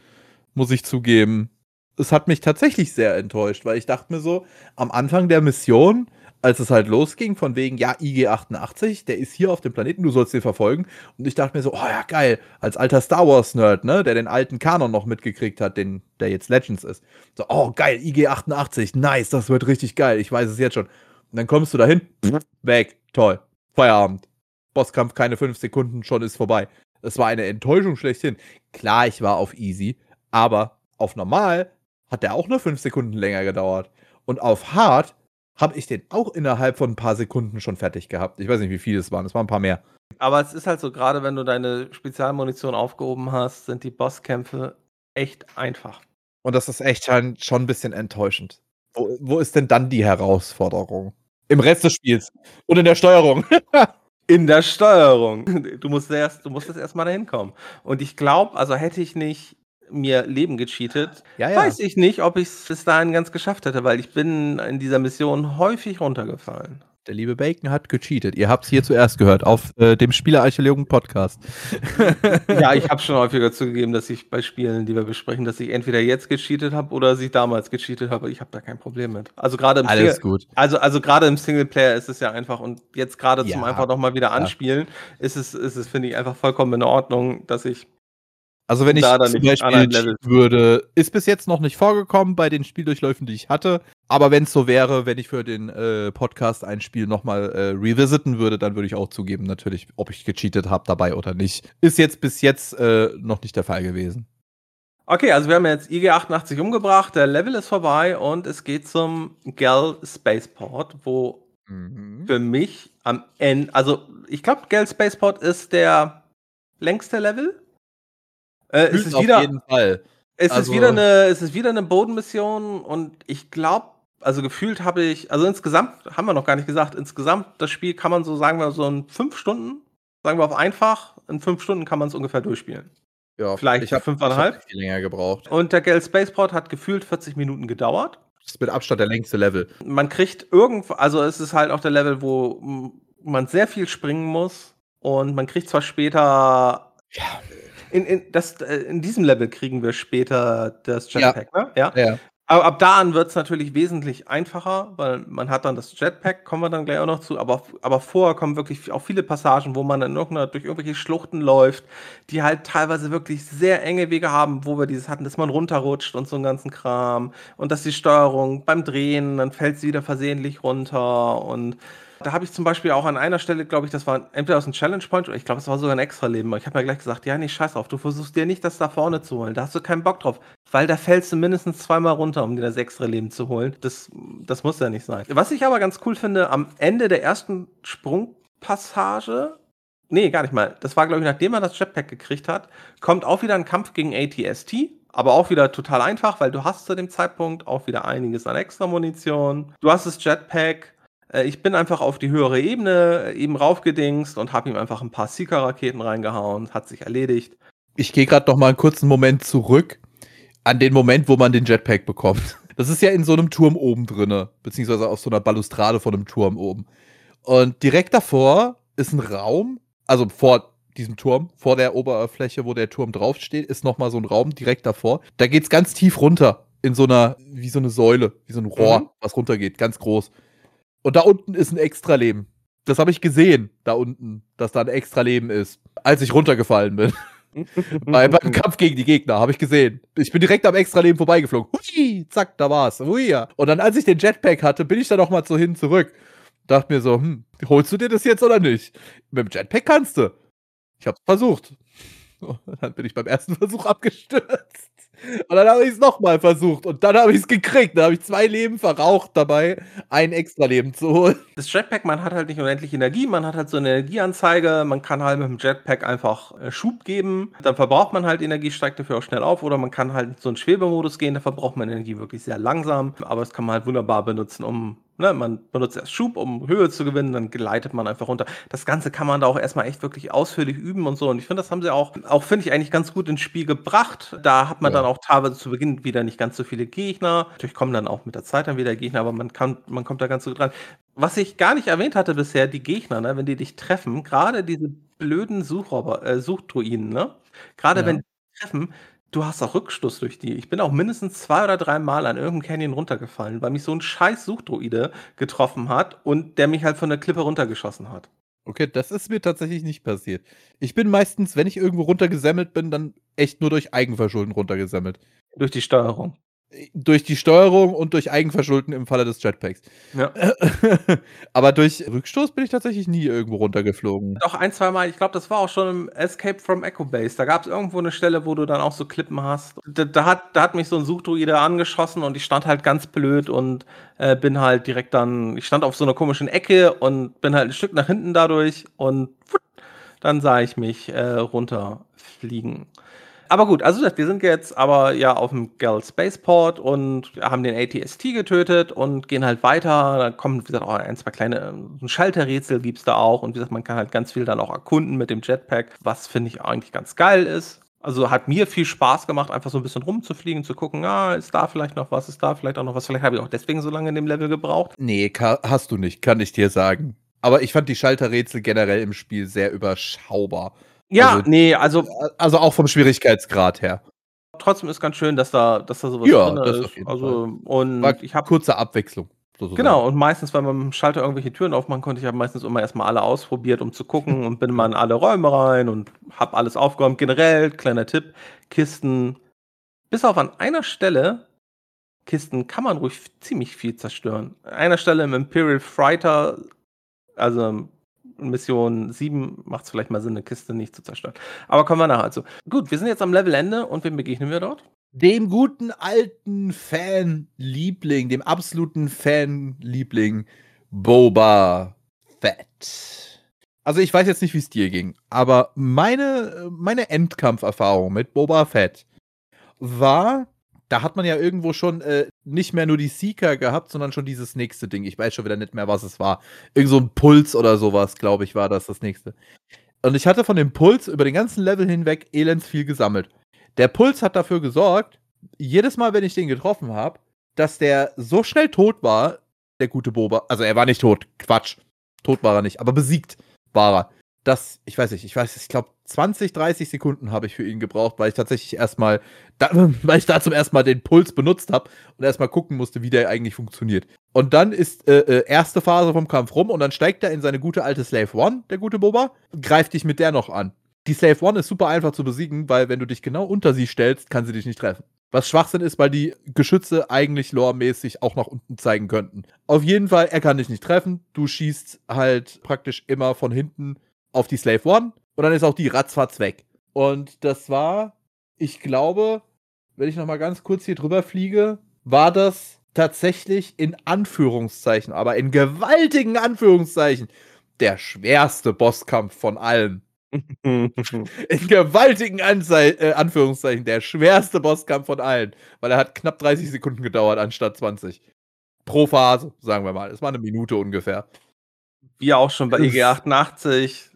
muss ich zugeben. Es hat mich tatsächlich sehr enttäuscht, weil ich dachte mir so, am Anfang der Mission, als es halt losging, von wegen, ja, IG-88, der ist hier auf dem Planeten, du sollst den verfolgen. Und ich dachte mir so, oh ja, geil, als alter Star Wars-Nerd, ne, der den alten Kanon noch mitgekriegt hat, den, der jetzt Legends ist. So, oh geil, IG-88, nice, das wird richtig geil, ich weiß es jetzt schon. Und dann kommst du dahin, weg, toll, Feierabend. Bosskampf keine fünf Sekunden, schon ist vorbei. Es war eine Enttäuschung schlechthin. Klar, ich war auf easy, aber auf normal hat der auch nur fünf Sekunden länger gedauert. Und auf hard habe ich den auch innerhalb von ein paar Sekunden schon fertig gehabt. Ich weiß nicht, wie viele es waren. Es waren ein paar mehr. Aber es ist halt so, gerade wenn du deine Spezialmunition aufgehoben hast, sind die Bosskämpfe echt einfach. Und das ist echt schon, schon ein bisschen enttäuschend. Wo, wo ist denn dann die Herausforderung? Im Rest des Spiels und in der Steuerung. In der Steuerung. Du musst erst, du musst erst mal dahin kommen. Und ich glaube, also hätte ich nicht mir Leben gecheatet, Ja, ja. weiß ich nicht, ob ich es bis dahin ganz geschafft hätte, weil ich bin in dieser Mission häufig runtergefallen. Der liebe Bacon hat gecheatet. Ihr habt es hier zuerst gehört auf äh, dem Spielerarchäologen Podcast. Ja, ich habe schon häufiger zugegeben, dass ich bei Spielen, die wir besprechen, dass ich entweder jetzt gecheatet habe oder dass ich damals gecheatet habe. Ich habe da kein Problem mit. Also gerade im Alles Single, gut. also, also gerade im Singleplayer ist es ja einfach und jetzt gerade zum Ja, einfach noch mal wieder anspielen, ist es, ist es finde ich einfach vollkommen in Ordnung, dass ich Also wenn ich Da dann zum Beispiel würde, ist bis jetzt noch nicht vorgekommen bei den Spieldurchläufen, die ich hatte. Aber wenn es so wäre, wenn ich für den äh, Podcast ein Spiel nochmal äh, revisiten würde, dann würde ich auch zugeben, natürlich, ob ich gecheatet habe dabei oder nicht. Ist jetzt bis jetzt äh, noch nicht der Fall gewesen. Okay, also wir haben jetzt IG-88 umgebracht, der Level ist vorbei und es geht zum Gel Spaceport, wo Mhm. für mich am Ende, also ich glaube, Gel Spaceport ist der längste Level. Äh, es ist auf wieder, jeden Fall. es also- ist wieder eine, es ist wieder eine Bodenmission und ich glaube, also gefühlt habe ich, also insgesamt haben wir noch gar nicht gesagt, insgesamt das Spiel kann man so sagen wir so in fünf Stunden, sagen wir auf einfach, in fünf Stunden kann man es ungefähr durchspielen. Ja, Vielleicht ich habe fünfeinhalb? viel länger gebraucht. Und der Gel Spaceport hat gefühlt 40 Minuten gedauert. Das ist mit Abstand der längste Level. man kriegt irgendwo, also es ist halt auch der Level, wo man sehr viel springen muss und man kriegt zwar später Ja. In, in, das, äh, in diesem Level kriegen wir später das Ja. Jetpack, ne? Ja. Ja. Aber ab da an wird es natürlich wesentlich einfacher, weil man hat dann das Jetpack, kommen wir dann gleich auch noch zu, aber, aber vorher kommen wirklich auch viele Passagen, wo man dann irgendeiner, durch irgendwelche Schluchten läuft, die halt teilweise wirklich sehr enge Wege haben, wo wir dieses hatten, dass man runterrutscht und so einen ganzen Kram und dass die Steuerung beim Drehen, dann fällt sie wieder versehentlich runter und da habe ich zum Beispiel auch an einer Stelle, glaube ich, das war entweder aus dem Challenge Point oder ich glaube, es war sogar ein Extra-Leben. Ich habe mir gleich gesagt, ja, nee, scheiß drauf, du versuchst dir nicht das da vorne zu holen. Da hast du keinen Bock drauf, weil da fällst du mindestens zweimal runter, um dir das Extra-Leben zu holen. Das, das muss ja nicht sein. Was ich aber ganz cool finde, am Ende der ersten Sprungpassage, nee, gar nicht mal, das war, glaube ich, nachdem man das Jetpack gekriegt hat, kommt auch wieder ein Kampf gegen ATST. Aber auch wieder total einfach, weil du hast zu dem Zeitpunkt auch wieder einiges an Extra-Munition. Du hast das Jetpack, äh, ich bin einfach auf die höhere Ebene äh, eben raufgedingst und habe ihm einfach ein paar Seeker-Raketen reingehauen. Hat sich erledigt. Ich gehe gerade noch mal einen kurzen Moment zurück an den Moment, wo man den Jetpack bekommt. Das ist ja in so einem Turm oben drinne, beziehungsweise auf so einer Balustrade von einem Turm oben. Und direkt davor ist ein Raum, also vor diesem Turm, vor der Oberfläche, wo der Turm draufsteht, ist noch mal so ein Raum direkt davor. Da geht's ganz tief runter in so einer, wie so eine Säule, wie so ein Rohr, Mhm. was runtergeht, ganz groß. Und da unten ist ein Extra-Leben. Das habe ich gesehen, da unten, dass da ein Extra-Leben ist, als ich runtergefallen bin. Bei, beim Kampf gegen die Gegner, habe ich gesehen. Ich bin direkt am Extra-Leben vorbeigeflogen. Hui, zack, da war's. Hui, ja. Und dann, als ich den Jetpack hatte, bin ich da noch mal so hin zurück. Dachte mir so, hm, holst du dir das jetzt oder nicht? Mit dem Jetpack kannst du. Ich hab's versucht. Und dann bin ich beim ersten Versuch abgestürzt. Und dann habe ich es nochmal versucht. Und dann habe ich es gekriegt. Dann habe ich zwei Leben verraucht dabei, ein Extra-Leben zu holen. Das Jetpack, man hat halt nicht unendlich Energie, man hat halt so eine Energieanzeige, man kann halt mit dem Jetpack einfach äh, Schub geben, dann verbraucht man halt Energie, steigt dafür auch schnell auf, oder man kann halt so einen Schwebemodus gehen, da verbraucht man Energie wirklich sehr langsam, aber das kann man halt wunderbar benutzen, um, ne, man benutzt erst Schub, um Höhe zu gewinnen, dann gleitet man einfach runter. Das Ganze kann man da auch erstmal echt wirklich ausführlich üben und so, und ich finde, das haben sie auch, auch finde ich eigentlich ganz gut ins Spiel gebracht. Da hat man Ja. dann auch teilweise zu Beginn wieder nicht ganz so viele Gegner. Natürlich kommen dann auch mit der Zeit dann wieder Gegner, aber man kann, man kommt da ganz gut dran. Was ich gar nicht erwähnt hatte bisher, die Gegner, ne, wenn die dich treffen, gerade diese blöden Suchroboter, äh, Suchdruiden, ne? Gerade Ja. wenn die dich treffen, du hast auch Rückstoß durch die. Ich bin auch mindestens zwei oder drei Mal an irgendeinem Canyon runtergefallen, weil mich so ein scheiß Suchdruide getroffen hat und der mich halt von der Klippe runtergeschossen hat. Okay, das ist mir tatsächlich nicht passiert. Ich bin meistens, wenn ich irgendwo runtergesemmelt bin, dann echt nur durch Eigenverschulden runtergesemmelt. Durch die Steuerung. Durch die Steuerung und durch Eigenverschulden im Falle des Jetpacks. Ja. Aber durch Rückstoß bin ich tatsächlich nie irgendwo runtergeflogen. Doch ein, zwei Mal, ich glaube, das war auch schon im Escape from Echo Base. Da gab es irgendwo eine Stelle, wo du dann auch so Klippen hast. Da, da, hat, da hat mich so ein Suchdruide angeschossen und ich stand halt ganz blöd und äh, bin halt direkt dann, ich stand auf so einer komischen Ecke und bin halt ein Stück nach hinten dadurch und dann sah ich mich äh, runterfliegen. Aber gut, also wir sind jetzt aber ja auf dem Gel Spaceport und haben den ATST getötet und gehen halt weiter. Da kommen, wie gesagt, auch ein, zwei kleine ähm, Schalterrätsel gibt es da auch. Und wie gesagt, man kann halt ganz viel dann auch erkunden mit dem Jetpack, was finde ich eigentlich ganz geil ist. Also hat mir viel Spaß gemacht, einfach so ein bisschen rumzufliegen, zu gucken, ah, ist da vielleicht noch was, ist da vielleicht auch noch was. Vielleicht habe ich auch deswegen so lange in dem Level gebraucht. Nee, hast du nicht, kann ich dir sagen. Aber ich fand die Schalterrätsel generell im Spiel sehr überschaubar. Ja, Also- nee, also Also auch vom Schwierigkeitsgrad her. trotzdem ist ganz schön, dass da, dass da sowas Ja, drin das ist. auf jeden Also, und War ich habe kurze Abwechslung. Sozusagen. Genau, und meistens, wenn man mit dem Schalter irgendwelche Türen aufmachen konnte, ich habe meistens immer erstmal alle ausprobiert, um zu gucken und bin mal in alle Räume rein und habe alles aufgeräumt. Generell, kleiner Tipp, Kisten, bis auf an einer Stelle, Kisten kann man ruhig ziemlich viel zerstören. An einer Stelle im Imperial Fighter, also Mission 7 macht es vielleicht mal Sinn, eine Kiste nicht zu zerstören. Aber kommen wir nachher zu. Gut, wir sind jetzt am Levelende und wem begegnen wir dort? Dem guten alten Fanliebling, dem absoluten Fanliebling Boba Fett. Also ich weiß jetzt nicht, wie es dir ging, aber meine, meine Endkampferfahrung mit Boba Fett war, da hat man ja irgendwo schon äh, nicht mehr nur die Seeker gehabt, sondern schon dieses nächste Ding. Ich weiß schon wieder nicht mehr, was es war. Irgend so ein Puls oder sowas, glaube ich, war das das nächste. Und ich hatte von dem Puls über den ganzen Level hinweg elends viel gesammelt. Der Puls hat dafür gesorgt, jedes Mal, wenn ich den getroffen habe, dass der so schnell tot war, der gute Boba. Also er war nicht tot, Quatsch. Tot war er nicht, aber besiegt war er das, ich weiß nicht, ich weiß, ich glaube 20, 30 Sekunden habe ich für ihn gebraucht, weil ich tatsächlich erstmal, da, weil ich da zum ersten Mal den Puls benutzt habe und erstmal gucken musste, wie der eigentlich funktioniert. Und dann ist äh, äh, erste Phase vom Kampf rum und dann steigt er in seine gute alte Slave One, der gute Boba, greift dich mit der noch an. Die Slave One ist super einfach zu besiegen, weil wenn du dich genau unter sie stellst, kann sie dich nicht treffen. Was Schwachsinn ist, weil die Geschütze eigentlich loremäßig auch nach unten zeigen könnten. Auf jeden Fall, er kann dich nicht treffen. Du schießt halt praktisch immer von hinten auf die Slave One und dann ist auch die ratzfatz weg. Und das war, ich glaube, wenn ich nochmal ganz kurz hier drüber fliege, war das tatsächlich in Anführungszeichen, aber in gewaltigen Anführungszeichen, der schwerste Bosskampf von allen. in gewaltigen Anzei äh, Anführungszeichen, der schwerste Bosskampf von allen. Weil er hat knapp 30 Sekunden gedauert, anstatt 20. Pro Phase, sagen wir mal. Es war eine Minute ungefähr. Wie auch schon bei EG88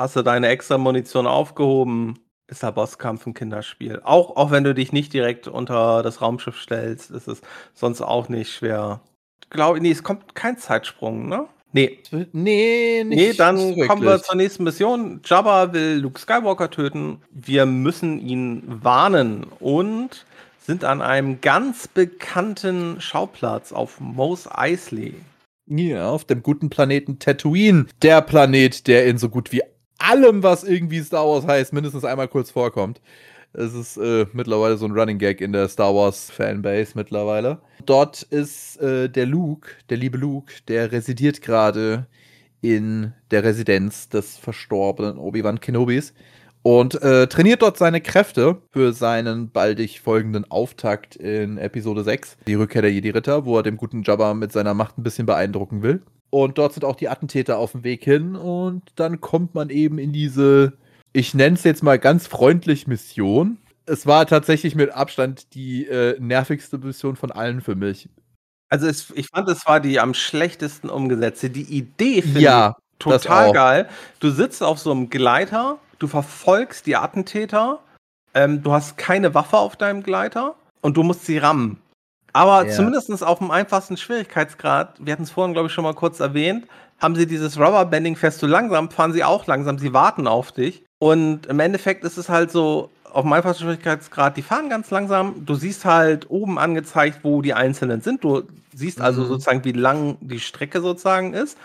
Hast du deine extra Munition aufgehoben? Ist der Bosskampf ein Kinderspiel. Auch, auch wenn du dich nicht direkt unter das Raumschiff stellst, ist es sonst auch nicht schwer. Glaube nee, es kommt kein Zeitsprung, ne? Nee. Nee, nicht Nee, dann nicht kommen wir zur nächsten Mission. Jabba will Luke Skywalker töten. Wir müssen ihn warnen und sind an einem ganz bekannten Schauplatz auf Mos Eisley. Ja, auf dem guten Planeten Tatooine. Der Planet, der in so gut wie allem, was irgendwie Star Wars heißt, mindestens einmal kurz vorkommt. Es ist äh, mittlerweile so ein Running Gag in der Star Wars Fanbase mittlerweile. Dort ist äh, der Luke, der liebe Luke, der residiert gerade in der Residenz des verstorbenen Obi-Wan Kenobis und äh, trainiert dort seine Kräfte für seinen baldig folgenden Auftakt in Episode 6, die Rückkehr der Jedi-Ritter, wo er dem guten Jabba mit seiner Macht ein bisschen beeindrucken will. Und dort sind auch die Attentäter auf dem Weg hin. Und dann kommt man eben in diese, ich nenne es jetzt mal ganz freundlich Mission. Es war tatsächlich mit Abstand die äh, nervigste Mission von allen für mich. Also es, ich fand, es war die am schlechtesten umgesetzte. Die Idee finde ja, ich total geil. Du sitzt auf so einem Gleiter, du verfolgst die Attentäter, ähm, du hast keine Waffe auf deinem Gleiter und du musst sie rammen. Aber ja. zumindest auf dem einfachsten Schwierigkeitsgrad, wir hatten es vorhin, glaube ich, schon mal kurz erwähnt, haben sie dieses Rubberbanding fest. Du langsam fahren sie auch langsam, sie warten auf dich. Und im Endeffekt ist es halt so, auf dem einfachsten Schwierigkeitsgrad, die fahren ganz langsam. Du siehst halt oben angezeigt, wo die einzelnen sind. Du siehst also mhm. sozusagen, wie lang die Strecke sozusagen ist.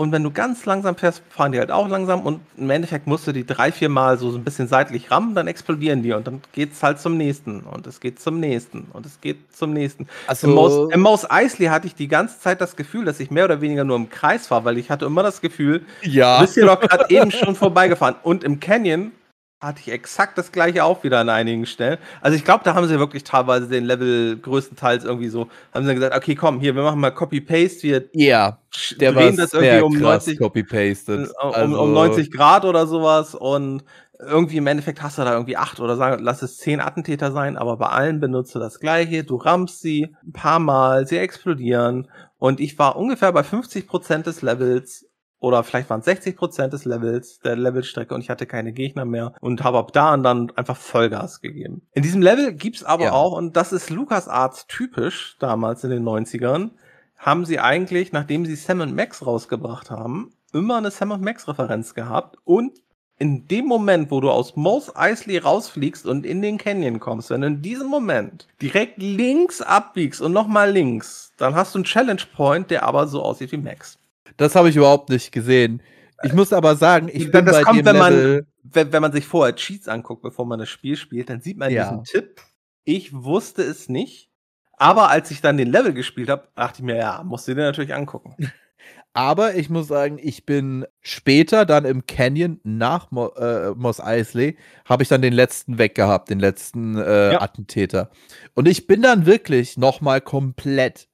Und wenn du ganz langsam fährst, fahren die halt auch langsam und im Endeffekt musst du die drei, vier Mal so ein bisschen seitlich rammen, dann explodieren die und dann geht es halt zum nächsten und es geht zum nächsten und es geht zum nächsten. Also Im Maus, Im Maus Eisley hatte ich die ganze Zeit das Gefühl, dass ich mehr oder weniger nur im Kreis war, weil ich hatte immer das Gefühl, ja. du bist hier doch gerade eben schon vorbeigefahren. Und im Canyon hatte ich exakt das gleiche auch wieder an einigen Stellen. Also ich glaube, da haben sie wirklich teilweise den Level größtenteils irgendwie so, haben sie gesagt, okay, komm, hier, wir machen mal Copy-Paste, wir ja, der drehen das irgendwie um 90, copy-pasted. Um, also, um 90 Grad oder sowas und irgendwie im Endeffekt hast du da irgendwie acht oder sagen, lass es zehn Attentäter sein, aber bei allen benutze das gleiche, du rammst sie ein paar Mal, sie explodieren und ich war ungefähr bei 50 Prozent des Levels oder vielleicht waren es 60 Prozent des Levels, der Levelstrecke und ich hatte keine Gegner mehr und habe ab da und dann einfach Vollgas gegeben. In diesem Level gibt's aber ja. auch, und das ist LucasArts typisch damals in den 90ern, haben sie eigentlich, nachdem sie Sam Max rausgebracht haben, immer eine Sam Max Referenz gehabt und in dem Moment, wo du aus Mos Eisley rausfliegst und in den Canyon kommst, wenn du in diesem Moment direkt links abbiegst und nochmal links, dann hast du einen Challenge Point, der aber so aussieht wie Max. Das habe ich überhaupt nicht gesehen. Ich muss aber sagen, ich bin das bei kommt, dem wenn Level, man, wenn, wenn man sich vorher Cheats anguckt, bevor man das Spiel spielt, dann sieht man Ja. diesen Tipp. Ich wusste es nicht. Aber als ich dann den Level gespielt habe, dachte ich mir, ja, musst du dir natürlich angucken. aber ich muss sagen, ich bin später dann im Canyon nach Mo äh, Mos Eisley, habe ich dann den letzten weggehabt, den letzten äh, Ja. Attentäter. Und ich bin dann wirklich nochmal komplett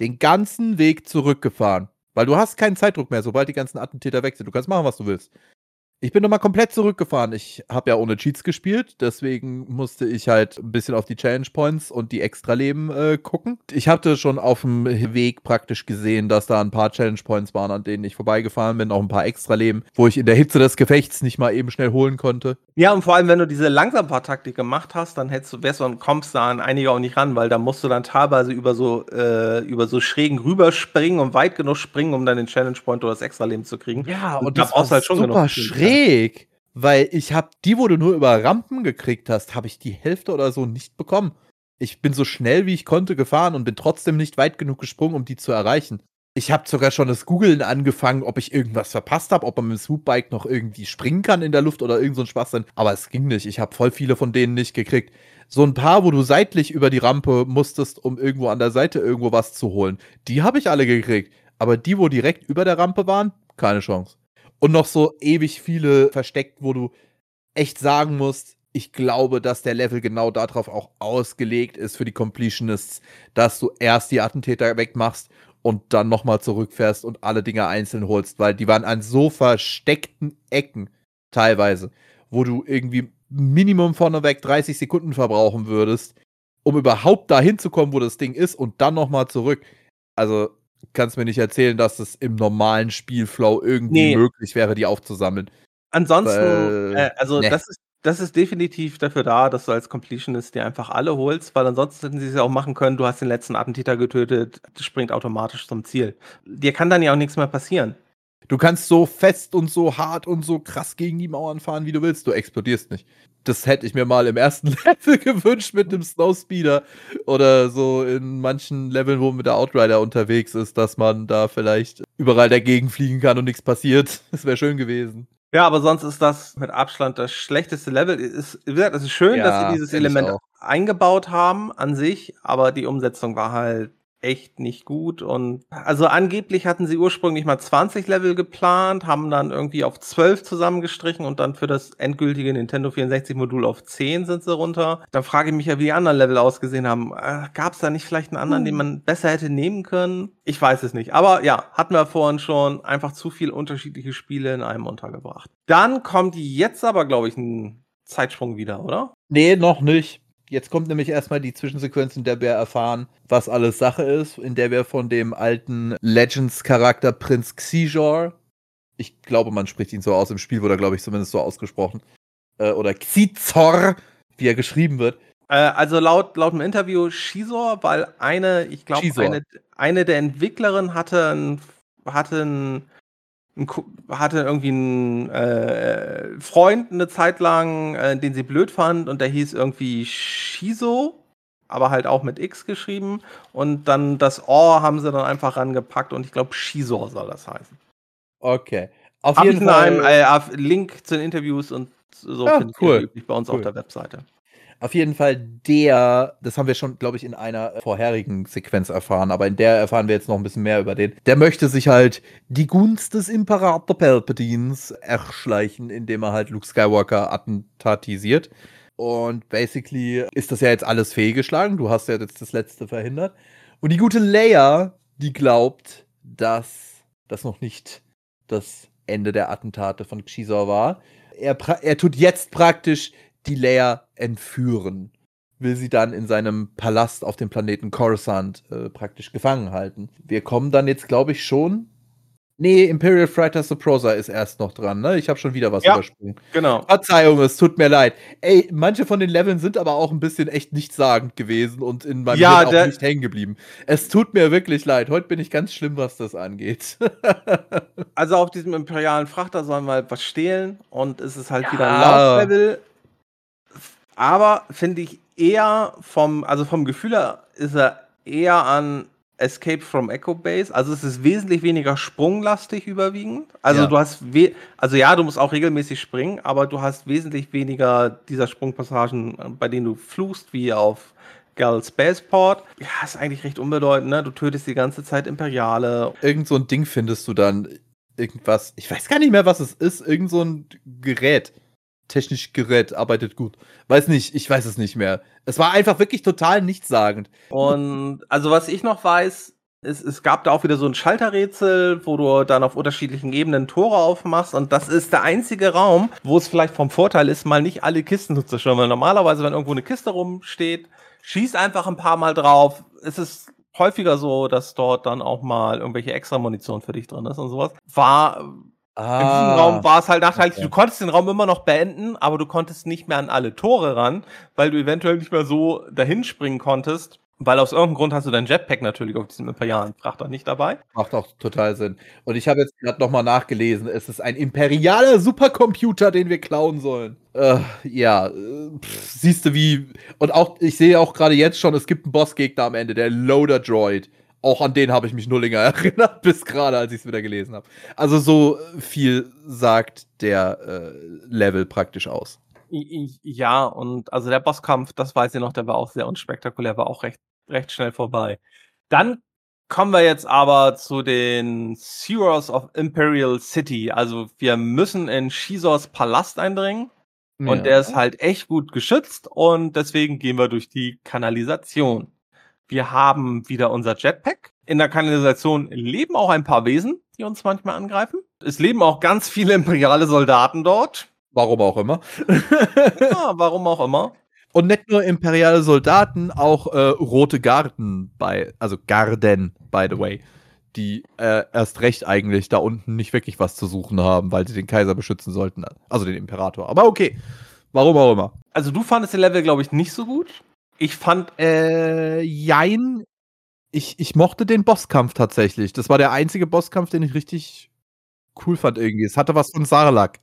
den ganzen Weg zurückgefahren. Weil du hast keinen Zeitdruck mehr, sobald die ganzen Attentäter weg sind. Du kannst machen, was du willst. Ich bin nochmal komplett zurückgefahren. Ich habe ja ohne Cheats gespielt, deswegen musste ich halt ein bisschen auf die Challenge Points und die Extraleben äh, gucken. Ich hatte schon auf dem Weg praktisch gesehen, dass da ein paar Challenge Points waren, an denen ich vorbeigefahren bin, auch ein paar Extraleben, wo ich in der Hitze des Gefechts nicht mal eben schnell holen konnte. Ja, und vor allem, wenn du diese Langsamfahrtaktik gemacht hast, dann hättest du, wärst du und kommst da an einige auch nicht ran, weil da musst du dann teilweise über so, äh, über so schrägen rüberspringen und weit genug springen, um dann den Challenge Point oder das Extraleben zu kriegen. Ja, Und und da das brauchst war halt schon super genug Skills, schräg, weil ich habe die, wo du nur über Rampen gekriegt hast, habe ich die Hälfte oder so nicht bekommen. Ich bin so schnell wie ich konnte gefahren und bin trotzdem nicht weit genug gesprungen, um die zu erreichen. Ich habe sogar schon das Googeln angefangen, ob ich irgendwas verpasst habe, ob man mit dem Swoopbike noch irgendwie springen kann in der Luft oder irgend so ein Schwachsinn. Aber es ging nicht. Ich habe voll viele von denen nicht gekriegt. So ein paar, wo du seitlich über die Rampe musstest, um irgendwo an der Seite irgendwo was zu holen, die habe ich alle gekriegt. Aber die, wo direkt über der Rampe waren, keine Chance. Und noch so ewig viele versteckt, wo du echt sagen musst, ich glaube, dass der Level genau darauf auch ausgelegt ist für die Completionists, dass du erst die Attentäter wegmachst und dann nochmal zurückfährst und alle Dinge einzeln holst, weil die waren an so versteckten Ecken teilweise, wo du irgendwie Minimum vorneweg 30 Sekunden verbrauchen würdest, um überhaupt dahin zu kommen, wo das Ding ist und dann nochmal zurück. Also kannst mir nicht erzählen, dass es im normalen Spielflow irgendwie Nee. möglich wäre, die aufzusammeln. Ansonsten, Weil- äh, also ne. das ist das ist definitiv dafür da, dass du als Completionist dir einfach alle holst, weil ansonsten hätten sie es ja auch machen können, du hast den letzten Attentäter getötet, das springt automatisch zum Ziel. Dir kann dann ja auch nichts mehr passieren. Du kannst so fest und so hart und so krass gegen die Mauern fahren, wie du willst. Du explodierst nicht. Das hätte ich mir mal im ersten Level gewünscht mit einem Snowspeeder oder so in manchen Leveln, wo man mit der Outrider unterwegs ist, dass man da vielleicht überall dagegen fliegen kann und nichts passiert. Das wäre schön gewesen. Ja, aber sonst ist das mit Abstand das schlechteste Level. Ist, wie gesagt, es ist schön, dass Ja, sie dieses Element eingebaut haben an sich, aber die Umsetzung war halt echt nicht gut. Und also angeblich hatten sie ursprünglich mal 20 Level geplant, haben dann irgendwie auf 12 zusammengestrichen und dann für das endgültige Nintendo 64-Modul auf 10 sind sie runter. Dann frage ich mich ja, wie die anderen Level ausgesehen haben. Äh, Gab es da nicht vielleicht einen anderen, den man besser hätte nehmen können? Ich weiß es nicht. Aber ja, hatten wir vorhin schon einfach zu viel unterschiedliche Spiele in einem untergebracht. Dann kommt jetzt aber, glaube ich, ein Zeitsprung wieder, oder? Nee, noch nicht. Jetzt kommt nämlich erstmal die Zwischensequenz, in der wir erfahren, was alles Sache ist, in der wir von dem alten Legends-Charakter Prinz Xijor, ich glaube, man spricht ihn so aus, im Spiel wurde er, glaube ich, zumindest so ausgesprochen, äh, oder Xizor, wie er geschrieben wird. Äh, also laut, laut dem Interview Shizor, weil eine, ich glaube, eine, eine der Entwicklerinnen hatte ein, hatte ein, hatte irgendwie einen äh, Freund eine Zeit lang, äh, den sie blöd fand und der hieß irgendwie Shizo, aber halt auch mit X geschrieben und dann das Ohr haben sie dann einfach rangepackt und ich glaube Shizor soll das heißen. Okay. Auf Hab ich jeden in Fall. einem äh, Link zu den Interviews und so Ah, findet cool. ihr üblich bei uns Cool. auf der Webseite. Auf jeden Fall der, das haben wir schon, glaube ich, in einer vorherigen Sequenz erfahren, aber in der erfahren wir jetzt noch ein bisschen mehr über den. Der möchte sich halt die Gunst des Imperator Palpatines erschleichen, indem er halt Luke Skywalker attentatisiert. Und basically ist das ja jetzt alles fehlgeschlagen. Du hast ja jetzt das letzte verhindert. Und die gute Leia, die glaubt, dass das noch nicht das Ende der Attentate von Xizor war. Er, er tut jetzt praktisch die Leia entführen. Will sie dann in seinem Palast auf dem Planeten Coruscant äh, praktisch gefangen halten. Wir kommen dann jetzt, glaube ich, schon Nee, Imperial Fighter Suppressor ist erst noch dran, ne? Ich habe schon wieder was Ja. übersprungen. Genau. Verzeihung, es tut mir leid. Ey, manche von den Leveln sind aber auch ein bisschen echt nichtssagend gewesen und in meinem Ja, Hirn auch nicht hängen geblieben. Es tut mir wirklich leid. Heute bin ich ganz schlimm, was das angeht. Also auf diesem imperialen Frachter sollen wir was stehlen und es ist halt wieder ein Ja. Lauflevel. Aber finde ich eher vom, also vom Gefühl her ist er eher an Escape from Echo Base. Also es ist wesentlich weniger sprunglastig überwiegend. Also Ja. du hast, we also ja, du musst auch regelmäßig springen, aber du hast wesentlich weniger dieser Sprungpassagen, äh, bei denen du fluchst, wie auf Gal Spaceport. Ja, ist eigentlich recht unbedeutend, ne? Du tötest die ganze Zeit Imperiale Irgend so ein Ding findest du dann. Irgendwas. Ich weiß gar nicht mehr, was es ist. Irgend so ein Gerät. Technisch Gerät arbeitet gut. Weiß nicht, ich weiß es nicht mehr. Es war einfach wirklich total nichtssagend. Und also was ich noch weiß, es, es gab da auch wieder so ein Schalterrätsel, wo du dann auf unterschiedlichen Ebenen Tore aufmachst. Und das ist der einzige Raum, wo es vielleicht vom Vorteil ist, mal nicht alle Kisten zu zerstören. Weil normalerweise, wenn irgendwo eine Kiste rumsteht, schieß einfach ein paar Mal drauf. Es ist häufiger so, dass dort dann auch mal irgendwelche extra Munition für dich drin ist und sowas. War in diesem Raum war es halt nachteilig. okay. Du konntest den Raum immer noch beenden, aber du konntest nicht mehr an alle Tore ran, weil du eventuell nicht mehr so dahin springen konntest. Weil aus irgendeinem Grund hast du dein Jetpack natürlich auf diesem imperialen Frachter nicht dabei. Macht auch total Sinn. Und ich habe jetzt gerade nochmal nachgelesen, es ist ein imperialer Supercomputer, den wir klauen sollen. Äh, ja, äh, siehst du wie. Und auch, ich sehe auch gerade jetzt schon, es gibt einen Bossgegner am Ende, der Loader Droid. Auch an den habe ich mich nur länger erinnert, bis gerade, als ich es wieder gelesen habe. Also so viel sagt der äh, Level praktisch aus. Ja, und also der Bosskampf, das weiß ich noch, der war auch sehr unspektakulär, war auch recht, recht schnell vorbei. Dann kommen wir jetzt aber zu den Heroes of Imperial City. Also wir müssen in Shizors Palast eindringen. Und der ist halt echt gut geschützt und deswegen gehen wir durch die Kanalisation. Wir haben wieder unser Jetpack. In der Kanalisation leben auch ein paar Wesen, die uns manchmal angreifen. Es leben auch ganz viele imperiale Soldaten dort. Warum auch immer. Ja, warum auch immer. Und nicht nur imperiale Soldaten, auch äh, rote Garden bei, also Garden, by the way, die äh, erst recht eigentlich da unten nicht wirklich was zu suchen haben, weil sie den Kaiser beschützen sollten. Also den Imperator. Aber okay. Warum auch immer. Also du fandest den Level, glaube ich, nicht so gut. Ich fand, Äh, jein. Ich, ich mochte den Bosskampf tatsächlich. Das war der einzige Bosskampf, den ich richtig cool fand irgendwie. Es hatte was von Sarlacc.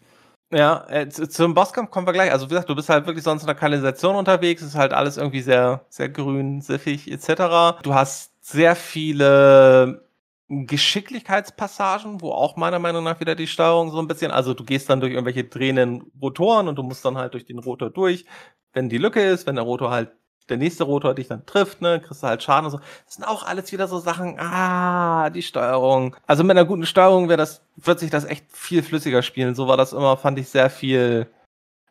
ja, äh, zu- zum Bosskampf kommen wir gleich. Also wie gesagt, du bist halt wirklich sonst in der Kanalisation unterwegs. Ist halt alles irgendwie sehr, sehr grün, siffig etc. Du hast sehr viele Geschicklichkeitspassagen, wo auch meiner Meinung nach wieder die Steuerung so ein bisschen, also du gehst dann durch irgendwelche drehenden Rotoren und du musst dann halt durch den Rotor durch. Wenn die Lücke ist, wenn der Rotor halt, der nächste Rotor dich dann trifft, ne, kriegst du halt Schaden und so. Das sind auch alles wieder so Sachen, ah, die Steuerung. Also mit einer guten Steuerung wäre das, wird sich das echt viel flüssiger spielen. So war das immer, fand ich sehr viel.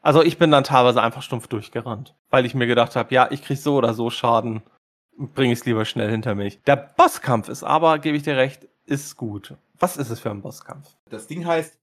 Also ich bin dann teilweise einfach stumpf durchgerannt, weil ich mir gedacht habe, ja, ich krieg so oder so Schaden bringe ich es lieber schnell hinter mich. Der Bosskampf ist aber, gebe ich dir recht, ist gut. Was ist es für ein Bosskampf? Das Ding heißt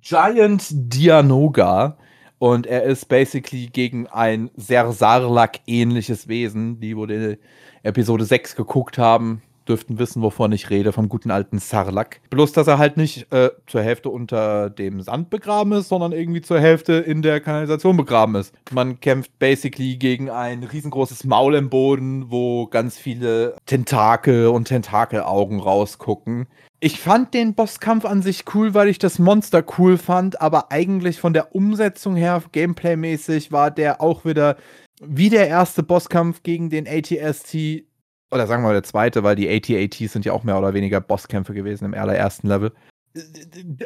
Giant Dianoga und er ist basically gegen ein sehr Sarlacc-ähnliches Wesen. Die, wo die Episode 6 geguckt haben, dürften wissen, wovon ich rede, vom guten alten Sarlacc. Bloß, dass er halt nicht äh, zur Hälfte unter dem Sand begraben ist, sondern irgendwie zur Hälfte in der Kanalisation begraben ist. Man kämpft basically gegen ein riesengroßes Maul im Boden, wo ganz viele Tentakel und Tentakelaugen rausgucken. Ich fand den Bosskampf an sich cool, weil ich das Monster cool fand, aber eigentlich von der Umsetzung her, gameplaymäßig, war der auch wieder wie der erste Bosskampf gegen den ATST, oder sagen wir mal der zweite, weil die AT-ATs sind ja auch mehr oder weniger Bosskämpfe gewesen im allerersten Level.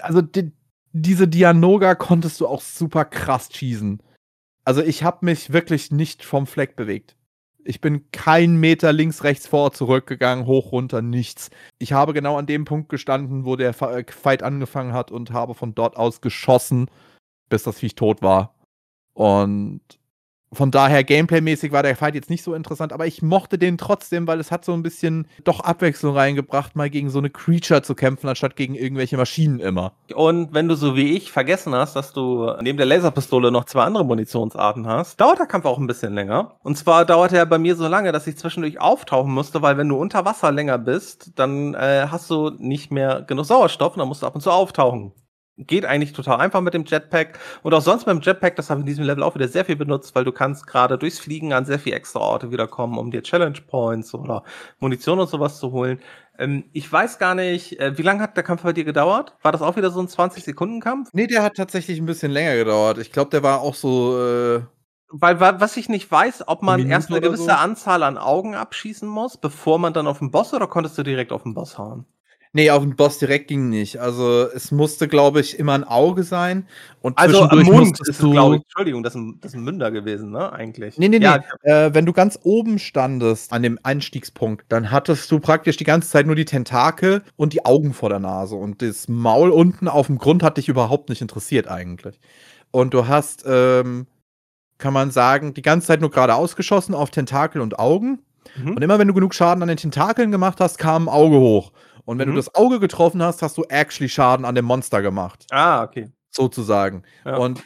Also die, diese Dianoga konntest du auch super krass schießen. Also ich habe mich wirklich nicht vom Fleck bewegt. Ich bin kein Meter links, rechts, vor, zurückgegangen, hoch, runter, nichts. Ich habe genau an dem Punkt gestanden, wo der äh, Fight angefangen hat und habe von dort aus geschossen, bis das Viech tot war. Und von daher, gameplaymäßig war der Fight jetzt nicht so interessant, aber ich mochte den trotzdem, weil es hat so ein bisschen doch Abwechslung reingebracht, mal gegen so eine Creature zu kämpfen, anstatt gegen irgendwelche Maschinen immer. Und wenn du so wie ich vergessen hast, dass du neben der Laserpistole noch zwei andere Munitionsarten hast, dauert der Kampf auch ein bisschen länger. Und zwar dauert er bei mir so lange, dass ich zwischendurch auftauchen musste, weil wenn du unter Wasser länger bist, dann äh, hast du nicht mehr genug Sauerstoff und dann musst du ab und zu auftauchen geht eigentlich total einfach mit dem Jetpack. Und auch sonst dem Jetpack, das habe ich in diesem Level auch wieder sehr viel benutzt, weil du kannst gerade durchs Fliegen an sehr viel extra Orte wiederkommen, um dir Challenge Points oder Munition und sowas zu holen. Ähm, ich weiß gar nicht, äh, wie lange hat der Kampf bei dir gedauert? War das auch wieder so ein 20-Sekunden-Kampf? Nee, der hat tatsächlich ein bisschen länger gedauert. Ich glaube, der war auch so. Äh weil, was ich nicht weiß, ob man erst eine gewisse so? Anzahl an Augen abschießen muss, bevor man dann auf den Boss oder konntest du direkt auf den Boss hauen? Nee, auf den Boss direkt ging nicht. Also es musste, glaube ich, immer ein Auge sein. Und also am Mund ist es, glaube ich, Entschuldigung, das ist, ein, das ist ein Münder gewesen, ne, eigentlich. Nee, nee, ja. nee. Äh, wenn du ganz oben standest, an dem Einstiegspunkt, dann hattest du praktisch die ganze Zeit nur die Tentakel und die Augen vor der Nase. Und das Maul unten auf dem Grund hat dich überhaupt nicht interessiert eigentlich. Und du hast, ähm, kann man sagen, die ganze Zeit nur geradeaus geschossen auf Tentakel und Augen. Mhm. Und immer wenn du genug Schaden an den Tentakeln gemacht hast, kam ein Auge hoch. Und wenn mhm. du das Auge getroffen hast, hast du actually Schaden an dem Monster gemacht. Ah, okay. Sozusagen. Ja. Und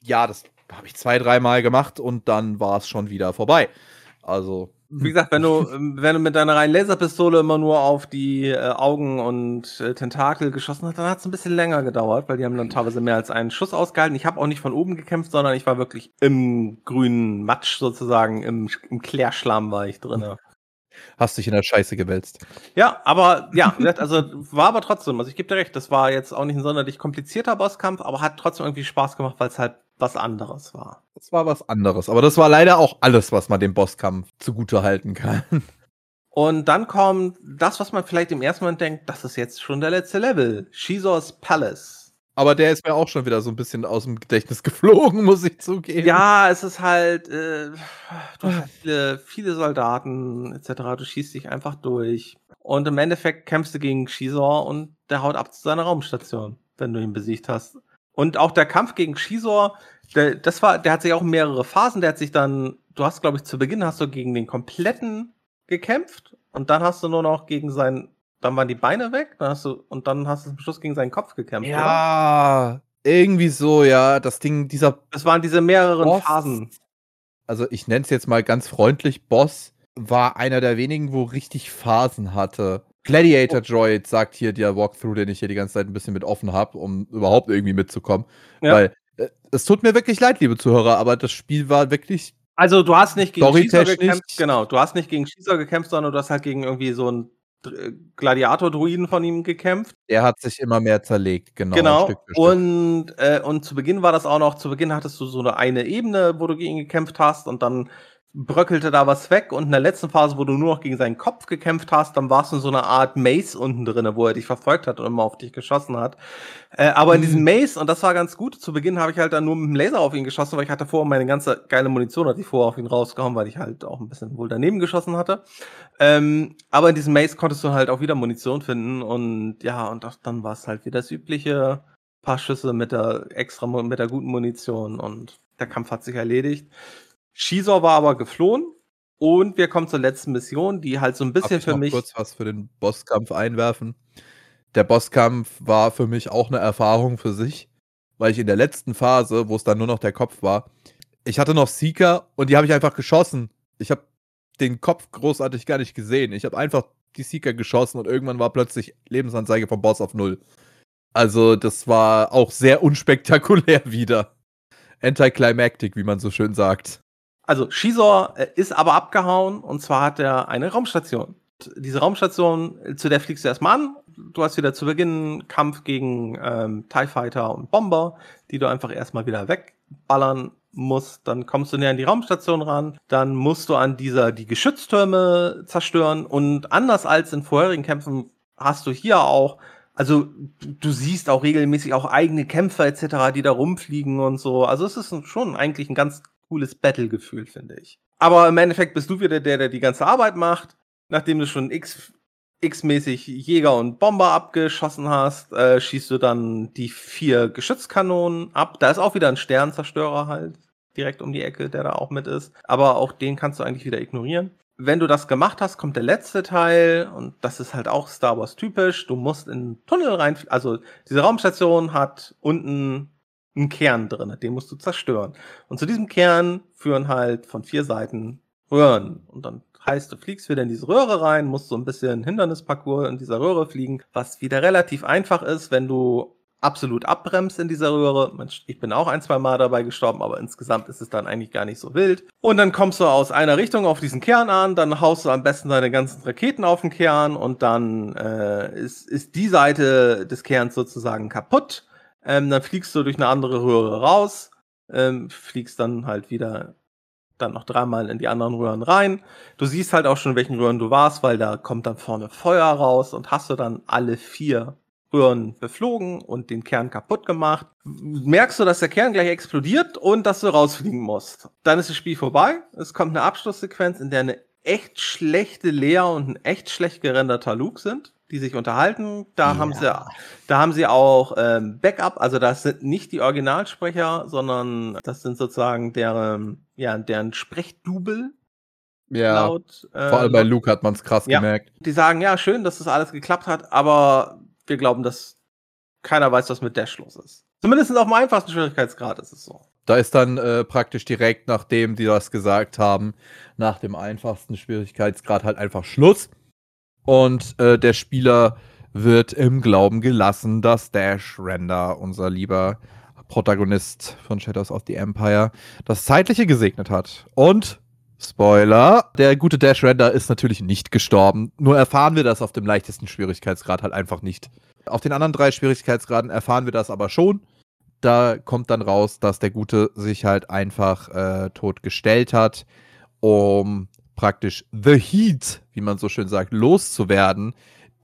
ja, das habe ich zwei, dreimal gemacht und dann war es schon wieder vorbei. Also. Wie gesagt, wenn du, ähm, wenn du mit deiner reinen Laserpistole immer nur auf die äh, Augen und äh, Tentakel geschossen hast, dann hat es ein bisschen länger gedauert, weil die haben dann teilweise mehr als einen Schuss ausgehalten. Ich habe auch nicht von oben gekämpft, sondern ich war wirklich im grünen Matsch sozusagen, im, im Klärschlamm war ich drin. Hast dich in der Scheiße gewälzt. Ja, aber ja, also war aber trotzdem, also ich gebe dir recht, das war jetzt auch nicht ein sonderlich komplizierter Bosskampf, aber hat trotzdem irgendwie Spaß gemacht, weil es halt was anderes war. Es war was anderes, aber das war leider auch alles, was man dem Bosskampf zugute halten kann. Und dann kommt das, was man vielleicht im ersten Moment denkt, das ist jetzt schon der letzte Level. Shizors Palace. Aber der ist mir auch schon wieder so ein bisschen aus dem Gedächtnis geflogen, muss ich zugeben. Ja, es ist halt, äh, du hast viele, viele Soldaten etc. Du schießt dich einfach durch. Und im Endeffekt kämpfst du gegen Shizor und der haut ab zu seiner Raumstation, wenn du ihn besiegt hast. Und auch der Kampf gegen Shizor, der, das war, der hat sich auch mehrere Phasen. Der hat sich dann, du hast, glaube ich, zu Beginn hast du gegen den kompletten gekämpft und dann hast du nur noch gegen seinen dann waren die Beine weg, dann hast du, und dann hast du zum Schluss gegen seinen Kopf gekämpft. Ja, oder? irgendwie so, ja. Das Ding, dieser. Es waren diese mehreren Boss, Phasen. Also ich nenne es jetzt mal ganz freundlich, Boss war einer der wenigen, wo richtig Phasen hatte. Gladiator oh. Droid sagt hier der Walkthrough, den ich hier die ganze Zeit ein bisschen mit offen habe, um überhaupt irgendwie mitzukommen. Ja. Weil äh, es tut mir wirklich leid, liebe Zuhörer, aber das Spiel war wirklich. Also du hast nicht gegen Schießer gekämpft, genau, du hast nicht gegen Schießer gekämpft, sondern du hast halt gegen irgendwie so ein Gladiator-Druiden von ihm gekämpft. Der hat sich immer mehr zerlegt, genau. Genau. Stück Stück. Und, äh, und zu Beginn war das auch noch, zu Beginn hattest du so eine, eine Ebene, wo du gegen ihn gekämpft hast und dann bröckelte da was weg und in der letzten Phase, wo du nur noch gegen seinen Kopf gekämpft hast, dann warst du in so einer Art Maze unten drin, wo er dich verfolgt hat und immer auf dich geschossen hat. Äh, aber in diesem mhm. Maze, und das war ganz gut, zu Beginn habe ich halt dann nur mit dem Laser auf ihn geschossen, weil ich hatte vorher meine ganze geile Munition, hatte ich vorher auf ihn rausgehauen, weil ich halt auch ein bisschen wohl daneben geschossen hatte. Ähm, aber in diesem Maze konntest du halt auch wieder Munition finden und ja, und auch, dann war es halt wieder das übliche paar Schüsse mit der extra, mit der guten Munition und der Kampf hat sich erledigt. Shizor war aber geflohen und wir kommen zur letzten Mission, die halt so ein bisschen für mich. kurz was für den Bosskampf einwerfen. Der Bosskampf war für mich auch eine Erfahrung für sich, weil ich in der letzten Phase, wo es dann nur noch der Kopf war, ich hatte noch Seeker und die habe ich einfach geschossen. Ich habe den Kopf großartig gar nicht gesehen. Ich habe einfach die Seeker geschossen und irgendwann war plötzlich Lebensanzeige vom Boss auf Null. Also, das war auch sehr unspektakulär wieder. Anticlimactic, wie man so schön sagt. Also Shizor äh, ist aber abgehauen und zwar hat er eine Raumstation. Diese Raumstation, zu der fliegst du erstmal an. Du hast wieder zu Beginn Kampf gegen ähm, TIE Fighter und Bomber, die du einfach erstmal wieder wegballern musst. Dann kommst du näher an die Raumstation ran. Dann musst du an dieser die Geschütztürme zerstören. Und anders als in vorherigen Kämpfen hast du hier auch also du siehst auch regelmäßig auch eigene Kämpfer etc., die da rumfliegen und so. Also es ist schon eigentlich ein ganz cooles Battle-Gefühl, finde ich. Aber im Endeffekt bist du wieder der, der die ganze Arbeit macht. Nachdem du schon X, X-mäßig Jäger und Bomber abgeschossen hast, äh, schießt du dann die vier Geschützkanonen ab. Da ist auch wieder ein Sternzerstörer halt. direkt um die Ecke, der da auch mit ist. Aber auch den kannst du eigentlich wieder ignorieren. Wenn du das gemacht hast, kommt der letzte Teil und das ist halt auch Star Wars typisch. Du musst in Tunnel rein, also diese Raumstation hat unten einen Kern drin, den musst du zerstören. Und zu diesem Kern führen halt von vier Seiten Röhren. Und dann heißt, du fliegst wieder in diese Röhre rein, musst so ein bisschen Hindernisparcours in dieser Röhre fliegen, was wieder relativ einfach ist, wenn du absolut abbremst in dieser Röhre. Ich bin auch ein, zwei Mal dabei gestorben, aber insgesamt ist es dann eigentlich gar nicht so wild. Und dann kommst du aus einer Richtung auf diesen Kern an, dann haust du am besten deine ganzen Raketen auf den Kern und dann äh, ist, ist die Seite des Kerns sozusagen kaputt. Ähm, dann fliegst du durch eine andere Röhre raus, ähm, fliegst dann halt wieder dann noch dreimal in die anderen Röhren rein. Du siehst halt auch schon, in welchen Röhren du warst, weil da kommt dann vorne Feuer raus und hast du dann alle vier Röhren beflogen und den Kern kaputt gemacht. Merkst du, dass der Kern gleich explodiert und dass du rausfliegen musst. Dann ist das Spiel vorbei. Es kommt eine Abschlusssequenz, in der eine echt schlechte Lea und ein echt schlecht gerenderter Luke sind, die sich unterhalten. Da ja. haben sie, da haben sie auch ähm, Backup. Also das sind nicht die Originalsprecher, sondern das sind sozusagen deren, ja, deren Sprechdubel. Ja, laut, äh, vor allem bei Luke hat man es krass ja. gemerkt. Die sagen, ja, schön, dass das alles geklappt hat, aber wir glauben, dass keiner weiß, was mit Dash los ist. Zumindest auf dem einfachsten Schwierigkeitsgrad ist es so. Da ist dann äh, praktisch direkt, nachdem die das gesagt haben, nach dem einfachsten Schwierigkeitsgrad halt einfach Schluss. Und äh, der Spieler wird im Glauben gelassen, dass Dash Render, unser lieber Protagonist von Shadows of the Empire, das Zeitliche gesegnet hat. Und Spoiler, der gute Dash Render ist natürlich nicht gestorben. Nur erfahren wir das auf dem leichtesten Schwierigkeitsgrad halt einfach nicht. Auf den anderen drei Schwierigkeitsgraden erfahren wir das aber schon. Da kommt dann raus, dass der Gute sich halt einfach äh, tot gestellt hat, um praktisch The Heat, wie man so schön sagt, loszuwerden,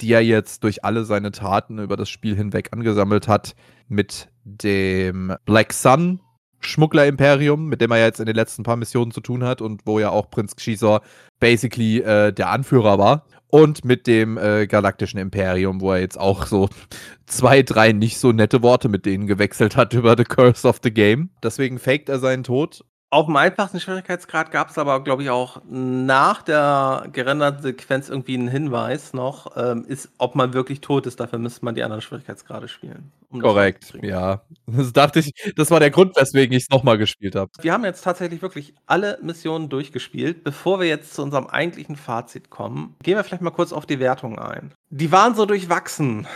die er jetzt durch alle seine Taten über das Spiel hinweg angesammelt hat, mit dem Black Sun, Schmuggler-Imperium, mit dem er jetzt in den letzten paar Missionen zu tun hat und wo ja auch Prinz Xizor basically äh, der Anführer war. Und mit dem äh, Galaktischen Imperium, wo er jetzt auch so zwei, drei nicht so nette Worte mit denen gewechselt hat über The Curse of the Game. Deswegen faked er seinen Tod auf dem einfachsten Schwierigkeitsgrad gab es aber, glaube ich, auch nach der gerenderten Sequenz irgendwie einen Hinweis noch, ähm, ist, ob man wirklich tot ist. Dafür müsste man die anderen Schwierigkeitsgrade spielen. Um Korrekt, ja. Das dachte ich, das war der Grund, weswegen ich es nochmal gespielt habe. Wir haben jetzt tatsächlich wirklich alle Missionen durchgespielt. Bevor wir jetzt zu unserem eigentlichen Fazit kommen, gehen wir vielleicht mal kurz auf die Wertungen ein. Die waren so durchwachsen.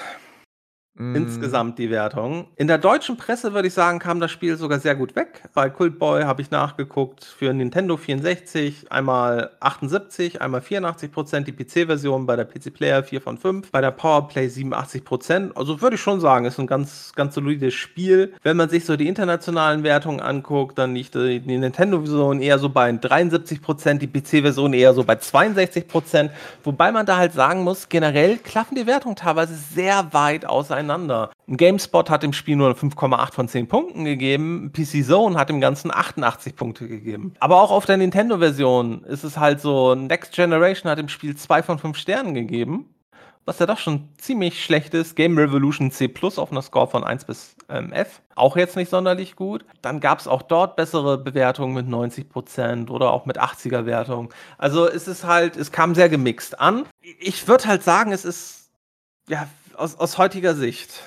Mm. Insgesamt die Wertung. In der deutschen Presse würde ich sagen, kam das Spiel sogar sehr gut weg. Bei Cult Boy habe ich nachgeguckt für Nintendo 64 einmal 78, einmal 84 Prozent, die PC-Version bei der PC Player 4 von 5, bei der Powerplay 87 Prozent. Also würde ich schon sagen, ist ein ganz, ganz solides Spiel. Wenn man sich so die internationalen Wertungen anguckt, dann liegt die, Nintendo-Version eher so bei 73 Prozent, die PC-Version eher so bei 62 Prozent. Wobei man da halt sagen muss, generell klaffen die Wertungen teilweise sehr weit auseinander Ein GameSpot hat dem Spiel nur 5,8 von 10 Punkten gegeben, PC Zone hat dem Ganzen 88 Punkte gegeben. Aber auch auf der Nintendo-Version ist es halt so, Next Generation hat dem Spiel 2 von 5 Sternen gegeben was ja doch schon ziemlich schlecht ist. Game Revolution C Plus auf einer Score von 1 bis ähm, F. Auch jetzt nicht sonderlich gut. Dann gab es auch dort bessere Bewertungen mit 90% oder auch mit 80er Wertungen. Also es ist halt, es kam sehr gemixt an. Ich würde halt sagen, es ist ja aus, aus heutiger Sicht.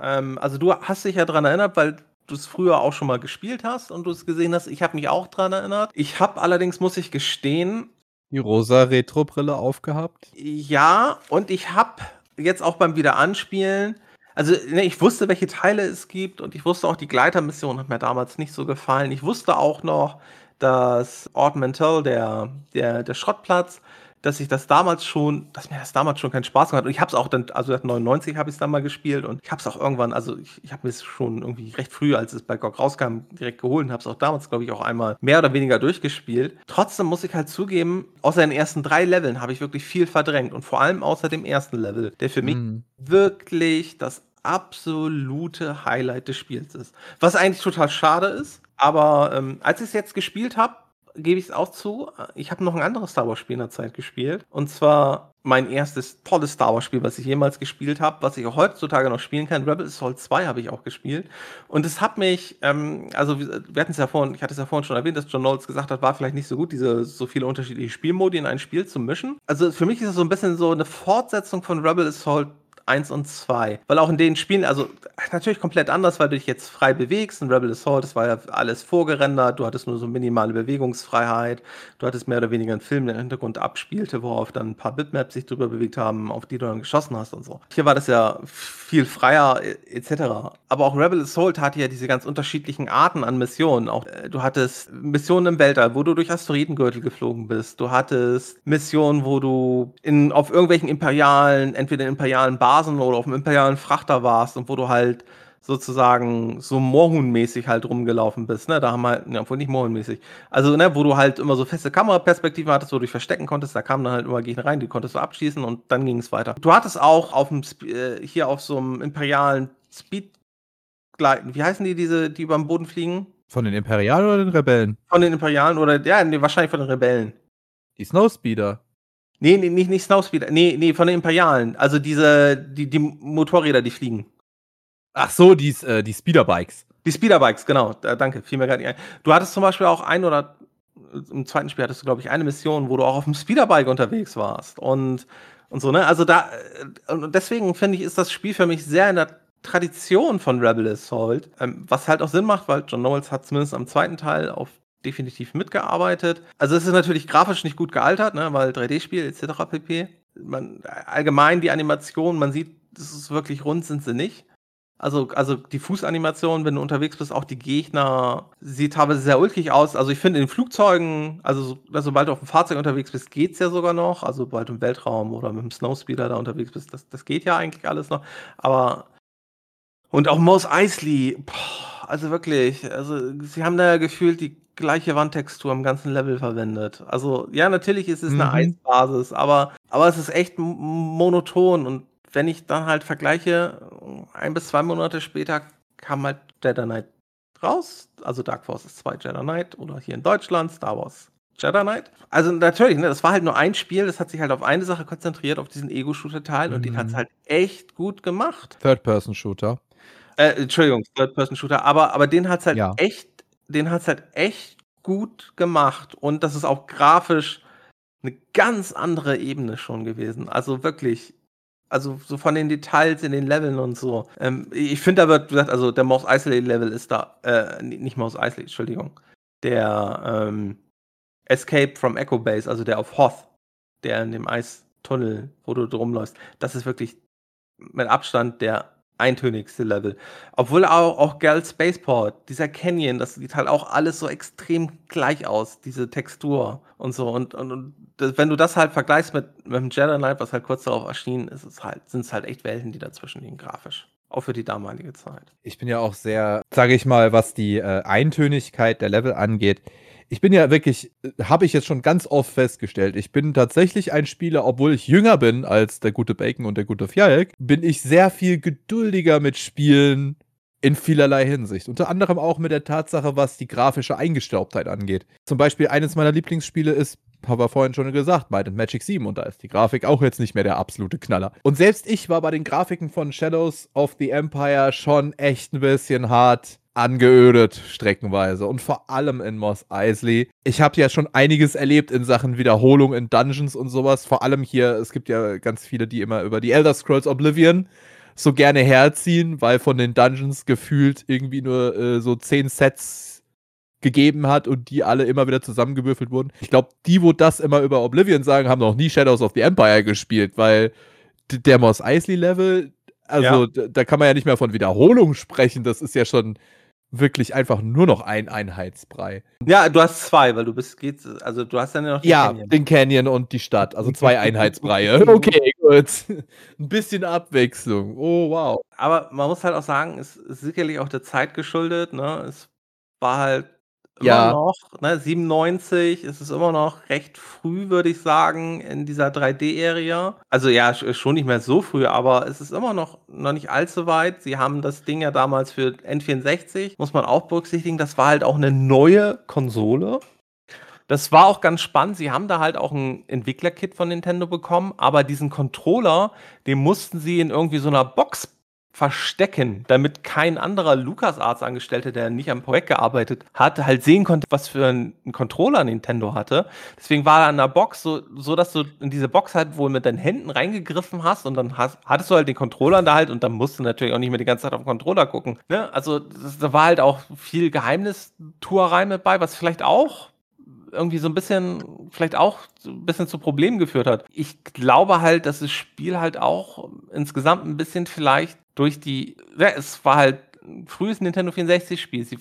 Ähm, also du hast dich ja daran erinnert, weil du es früher auch schon mal gespielt hast und du es gesehen hast. Ich habe mich auch daran erinnert. Ich habe allerdings, muss ich gestehen, die rosa Retro-Brille aufgehabt. Ja, und ich habe jetzt auch beim Wiederanspielen, also ne, ich wusste, welche Teile es gibt und ich wusste auch, die Gleitermission hat mir damals nicht so gefallen. Ich wusste auch noch, dass Ort Mental, der, der, der Schrottplatz, dass ich das damals schon, dass mir das damals schon keinen Spaß gemacht hat. Und ich habe es auch dann, also 99 habe ich es dann mal gespielt und ich habe es auch irgendwann, also ich, ich habe mir es schon irgendwie recht früh, als es bei GOG rauskam, direkt geholt und habe es auch damals, glaube ich, auch einmal mehr oder weniger durchgespielt. Trotzdem muss ich halt zugeben, außer den ersten drei Leveln habe ich wirklich viel verdrängt und vor allem außer dem ersten Level, der für mich mhm. wirklich das absolute Highlight des Spiels ist. Was eigentlich total schade ist, aber ähm, als ich es jetzt gespielt habe, gebe ich es auch zu, ich habe noch ein anderes Star Wars-Spiel in der Zeit gespielt. Und zwar mein erstes tolles Star Wars-Spiel, was ich jemals gespielt habe, was ich auch heutzutage noch spielen kann. Rebel Assault 2 habe ich auch gespielt. Und es hat mich, ähm, also wir hatten es ja vorhin, ich hatte es ja vorhin schon erwähnt, dass John Knowles gesagt hat, war vielleicht nicht so gut, diese so viele unterschiedliche Spielmodi in ein Spiel zu mischen. Also für mich ist es so ein bisschen so eine Fortsetzung von Rebel Assault 1 und 2. Weil auch in den Spielen, also natürlich komplett anders, weil du dich jetzt frei bewegst. In Rebel Assault, das war ja alles vorgerendert, du hattest nur so minimale Bewegungsfreiheit, du hattest mehr oder weniger einen Film, der im Hintergrund abspielte, worauf dann ein paar Bitmaps sich drüber bewegt haben, auf die du dann geschossen hast und so. Hier war das ja viel freier etc. Aber auch Rebel Assault hatte ja diese ganz unterschiedlichen Arten an Missionen. Auch äh, du hattest Missionen im Weltall, wo du durch Asteroidengürtel geflogen bist. Du hattest Missionen, wo du in, auf irgendwelchen imperialen, entweder imperialen Basen Basen oder auf dem imperialen Frachter warst und wo du halt sozusagen so Moorhuhn-mäßig halt rumgelaufen bist, ne? Da haben halt, ja, wohl nicht Moorhuhn-mäßig. Also, ne, wo du halt immer so feste Kameraperspektiven hattest, wo du dich verstecken konntest, da kamen dann halt immer Gegner rein, die konntest du abschießen und dann ging es weiter. Du hattest auch auf dem, äh, hier auf so einem imperialen Speedgleiten, wie heißen die, diese, die über dem Boden fliegen? Von den Imperialen oder den Rebellen? Von den Imperialen oder, ja, nee, wahrscheinlich von den Rebellen. Die Snowspeeder. Nee, nee, nicht, nicht Snowspeeder. Nee, nee, von den Imperialen. Also diese, die, die Motorräder, die fliegen. Ach so, die, äh, die Speederbikes. Die Speederbikes, genau. Da, danke, fiel mir gerade ein. Du hattest zum Beispiel auch ein oder im zweiten Spiel hattest du, glaube ich, eine Mission, wo du auch auf dem Speederbike unterwegs warst. Und, und so, ne? Also da, äh, und deswegen finde ich, ist das Spiel für mich sehr in der Tradition von Rebel Assault. Ähm, was halt auch Sinn macht, weil John Knowles hat zumindest am zweiten Teil auf definitiv mitgearbeitet. Also es ist natürlich grafisch nicht gut gealtert, ne, weil 3D-Spiel etc. pp. Man, allgemein die Animation, man sieht, das ist wirklich rund, sind sie nicht. Also, also die Fußanimation, wenn du unterwegs bist, auch die Gegner, sieht teilweise sehr ulkig aus. Also ich finde in Flugzeugen, also sobald du auf dem Fahrzeug unterwegs bist, geht's ja sogar noch. Also sobald du im Weltraum oder mit dem Snowspeeder da unterwegs bist, das, das geht ja eigentlich alles noch. Aber und auch Mos Eisley, also wirklich, also sie haben da gefühlt die gleiche Wandtextur im ganzen Level verwendet. Also, ja, natürlich ist es eine Mhm. Eisbasis, aber aber es ist echt monoton und wenn ich dann halt vergleiche, ein bis zwei Monate später kam halt Jedi Knight raus, also Dark Forces 2 Jedi Knight oder hier in Deutschland Star Wars Jedi Knight. Also, natürlich, ne, das war halt nur ein Spiel, das hat sich halt auf eine Sache konzentriert, auf diesen Ego-Shooter-Teil und den hat's Mhm. halt echt gut gemacht. Third-Person-Shooter. Äh, Entschuldigung, Third-Person-Shooter, aber aber den hat's halt Ja. echt den hat's halt echt gut gemacht und das ist auch grafisch 'ne ganz andere Ebene schon gewesen. Also wirklich also so von den Details in den Leveln und so. Ähm, ich finde aber, gesagt, also der Mos Eisley Level ist da äh, nicht Mos Eisley, Entschuldigung. Der, ähm, Escape from Echo Base, also der auf Hoth, der in dem Eistunnel, wo du rumläufst, das ist wirklich mit Abstand der eintönigste Level. Obwohl auch auch Gal Spaceport, dieser Canyon, das sieht halt auch alles so extrem gleich aus, diese Textur und so. Und und und d wenn du das halt vergleichst mit mit dem Jedi Knight, was halt kurz darauf erschien, ist es halt sind's halt echt Welten, die dazwischen liegen grafisch, auch für die damalige Zeit. Ich bin ja auch sehr, sage ich mal, was die, äh, Eintönigkeit der Level angeht ich bin ja wirklich habe ich jetzt schon ganz oft festgestellt, ich bin tatsächlich ein Spieler, obwohl ich jünger bin als der gute Bacon und der gute Fjalik, bin ich sehr viel geduldiger mit Spielen in vielerlei Hinsicht. Unter anderem auch mit der Tatsache, was die grafische Eingestaubtheit angeht. Zum Beispiel eines meiner Lieblingsspiele ist, haben wir vorhin schon gesagt, Might and Magic 7 und da ist die Grafik auch jetzt nicht mehr der absolute Knaller. Und selbst ich war bei den Grafiken von Shadows of the Empire schon echt 'n bisschen hart angeödet streckenweise und vor allem in Mos Eisley. Ich habe ja schon einiges erlebt in Sachen Wiederholung in Dungeons und so was. Vor allem hier es gibt ja ganz viele, die immer über die Elder Scrolls Oblivion so gerne herziehen, weil von den Dungeons gefühlt irgendwie nur, äh, so 10 Sets gegeben hat und die alle immer wieder zusammengewürfelt wurden. Ich glaube, die, wo das immer über Oblivion sagen, haben noch nie Shadows of the Empire gespielt, weil der Mos Eisley Level, also Ja. d da kann man ja nicht mehr von Wiederholung sprechen. Das ist ja schon wirklich einfach nur noch ein Einheitsbrei. Ja, du hast 2, weil du bist geht's also du hast dann ja noch den Ja, Canyon. den Canyon und die Stadt, also 2 Einheitsbreie. Okay, gut. 'N bisschen Abwechslung. Oh, wow. Aber man muss halt auch sagen, es ist sicherlich auch der Zeit geschuldet, ne? Es war halt immer Ja. noch, ne, 97, es ist immer noch recht früh, würde ich sagen, in dieser 3D-Area. Also ja, sch schon nicht mehr so früh, aber es ist immer noch noch nicht allzu weit. Sie haben das Ding ja damals für N64, muss man auch berücksichtigen, das war halt auch 'ne neue Konsole. Das war auch ganz spannend. Sie haben da halt auch ein Entwicklerkit von Nintendo bekommen, aber diesen Controller, den mussten sie in irgendwie so einer Box verstecken, damit kein anderer LucasArts-Angestellte, der nicht am Projekt gearbeitet hat, halt sehen konnte, was für einen Controller Nintendo hatte. Deswegen war er an der Box so, so, dass du in diese Box halt wohl mit deinen Händen reingegriffen hast und dann hast, hattest du halt den Controller da halt und dann musst du natürlich auch nicht mehr die ganze Zeit auf den Controller gucken. Ne? Also da war halt auch viel Geheimnistuerei mit bei, was vielleicht auch irgendwie so ein bisschen, vielleicht auch ein bisschen zu Problemen geführt hat. Ich glaube halt, dass das Spiel halt auch insgesamt ein bisschen vielleicht durch die, ja, es war halt ein frühes Nintendo 64-Spiel. Sie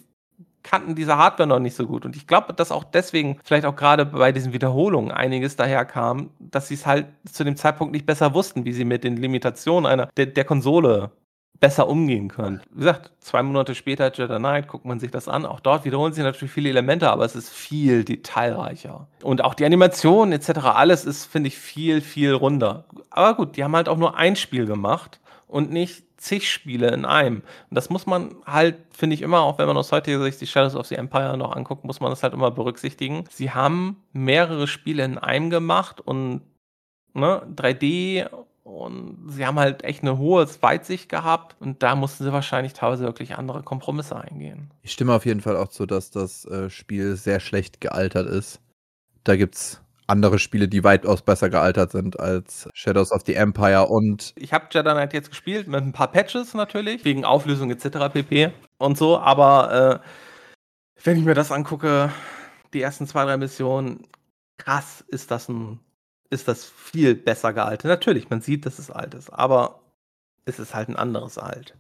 kannten diese Hardware noch nicht so gut. Und ich glaube, dass auch deswegen vielleicht auch gerade bei diesen Wiederholungen einiges daherkam, dass sie es halt zu dem Zeitpunkt nicht besser wussten, wie sie mit den Limitationen einer der, der Konsole besser umgehen können. Wie gesagt, zwei Monate später Jedi Knight, guckt man sich das an. Auch dort wiederholen sich natürlich viele Elemente, aber es ist viel detailreicher. Und auch die Animation etc., alles ist, finde ich, viel, viel runder. Aber gut, die haben halt auch nur ein Spiel gemacht und nicht zig Spiele in einem. Und das muss man halt, finde ich immer, auch wenn man aus heutiger Sicht die Shadows of the Empire noch anguckt, muss man das halt immer berücksichtigen. Sie haben mehrere Spiele in einem gemacht und ne, 3D und sie haben halt echt eine hohe Weitsicht gehabt und da mussten sie wahrscheinlich teilweise wirklich andere Kompromisse eingehen. Ich stimme auf jeden Fall auch zu, dass das äh, Spiel sehr schlecht gealtert ist. Da gibt es andere Spiele, die weitaus besser gealtert sind als Shadows of the Empire und ich habe Jedi Knight jetzt gespielt mit ein paar Patches natürlich, wegen Auflösung etc. pp. und so, aber äh, wenn ich mir das angucke, die ersten zwei, drei Missionen, krass ist das ein, ist das viel besser gealtert. Natürlich, man sieht, dass es alt ist, aber es ist halt ein anderes Alt.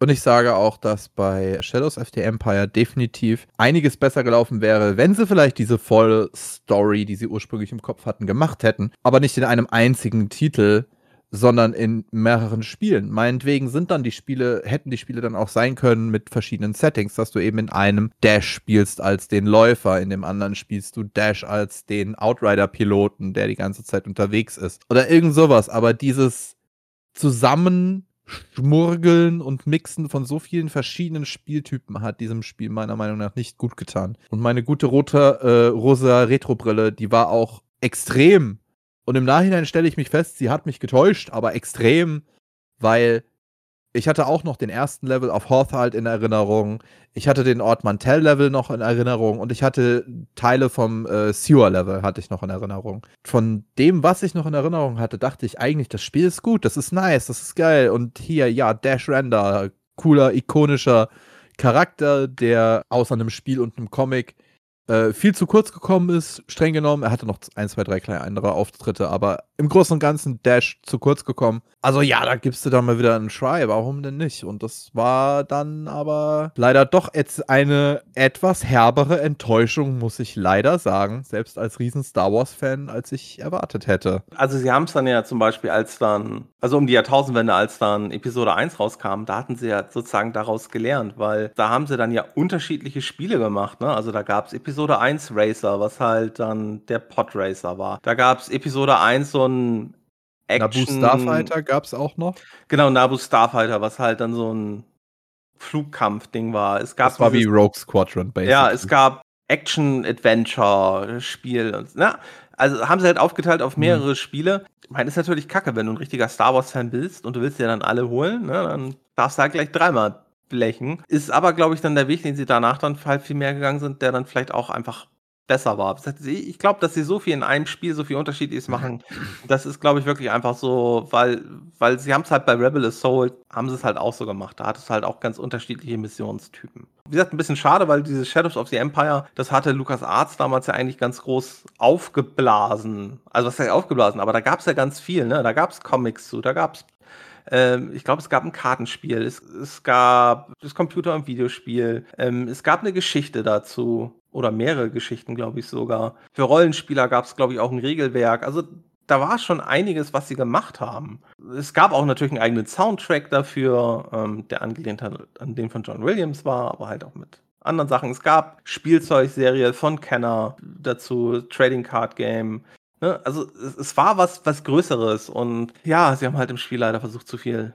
Und ich sage auch, dass bei Shadows of the Empire definitiv einiges besser gelaufen wäre, wenn sie vielleicht diese Voll-Story, die sie ursprünglich im Kopf hatten, gemacht hätten. Aber nicht in einem einzigen Titel, sondern in mehreren Spielen. Meinetwegen sind dann die Spiele, hätten die Spiele dann auch sein können mit verschiedenen Settings, dass du eben in einem Dash spielst als den Läufer, in dem anderen spielst du Dash als den Outrider-Piloten, der die ganze Zeit unterwegs ist. Oder irgend sowas. Aber dieses zusammen Schmurgeln und Mixen von so vielen verschiedenen Spieltypen hat diesem Spiel meiner Meinung nach nicht gut getan. Und meine gute rote, äh, rosa Retro-Brille, die war auch extrem. Und im Nachhinein stelle ich mich fest, sie hat mich getäuscht, aber extrem, weil ich hatte auch noch den ersten Level auf Hothald in Erinnerung. Ich hatte den Ort Mantell Level noch in Erinnerung und ich hatte Teile vom äh, Sewer Level hatte ich noch in Erinnerung. Von dem, was ich noch in Erinnerung hatte, dachte ich eigentlich, das Spiel ist gut, das ist nice, das ist geil. Und hier, ja, Dash Render, cooler, ikonischer Charakter, der außer einem Spiel und einem Comic äh, viel zu kurz gekommen ist, streng genommen. Er hatte noch ein, zwei, drei kleine andere Auftritte, aber im Großen und Ganzen Dash zu kurz gekommen. Also ja, da gibst du dann mal wieder einen Try, warum denn nicht? Und das war dann aber leider doch jetzt eine etwas herbere Enttäuschung, muss ich leider sagen, selbst als riesen Star Wars-Fan, als ich erwartet hätte. Also sie haben es dann ja zum Beispiel, als dann, also um die Jahrtausendwende, als dann Episode 1 rauskam, da hatten sie ja sozusagen daraus gelernt, weil da haben sie dann ja unterschiedliche Spiele gemacht, ne? Also da gab es Episode Episode 1 Racer, was halt dann der Pod Racer war. Da gab es Episode 1 so ein Action. Nabu Starfighter gab es auch noch. Genau, Nabu Starfighter, was halt dann so ein Flugkampf-Ding war. Es gab das war dieses, wie Rogue Squadron, basically. Ja, es gab Action-Adventure-Spiel. Ne? Also haben sie halt aufgeteilt auf mehrere mhm. Spiele. Ich meine, ist natürlich kacke, wenn du ein richtiger Star Wars-Fan bist und du willst dir dann alle holen, ne? dann darfst du halt gleich dreimal blechen. Ist aber, glaube ich, dann der Weg, den sie danach dann halt viel mehr gegangen sind, der dann vielleicht auch einfach besser war. Ich glaube, dass sie so viel in einem Spiel, so viel Unterschiedliches machen, das ist, glaube ich, wirklich einfach so, weil, weil sie haben es halt bei Rebel Assault, haben sie es halt auch so gemacht. Da hat es halt auch ganz unterschiedliche Missionstypen. Wie gesagt, ein bisschen schade, weil diese Shadows of the Empire, das hatte Lukas Arts damals ja eigentlich ganz groß aufgeblasen. Also was heißt aufgeblasen, aber da gab es ja ganz viel, ne? Da gab es Comics zu, da gab es ähm, ich glaube, es gab ein Kartenspiel, es, es gab das Computer- und Videospiel, ähm, es gab eine Geschichte dazu oder mehrere Geschichten, glaube ich sogar. Für Rollenspieler gab es, glaube ich, auch ein Regelwerk. Also da war schon einiges, was sie gemacht haben. Es gab auch natürlich einen eigenen Soundtrack dafür, ähm, der angelehnt an den von John Williams war, aber halt auch mit anderen Sachen. Es gab Spielzeugserie von Kenner dazu, Trading Card Game. Ne? Also es, es, war was, was Größeres und ja, sie haben halt im Spiel leider versucht, zu viel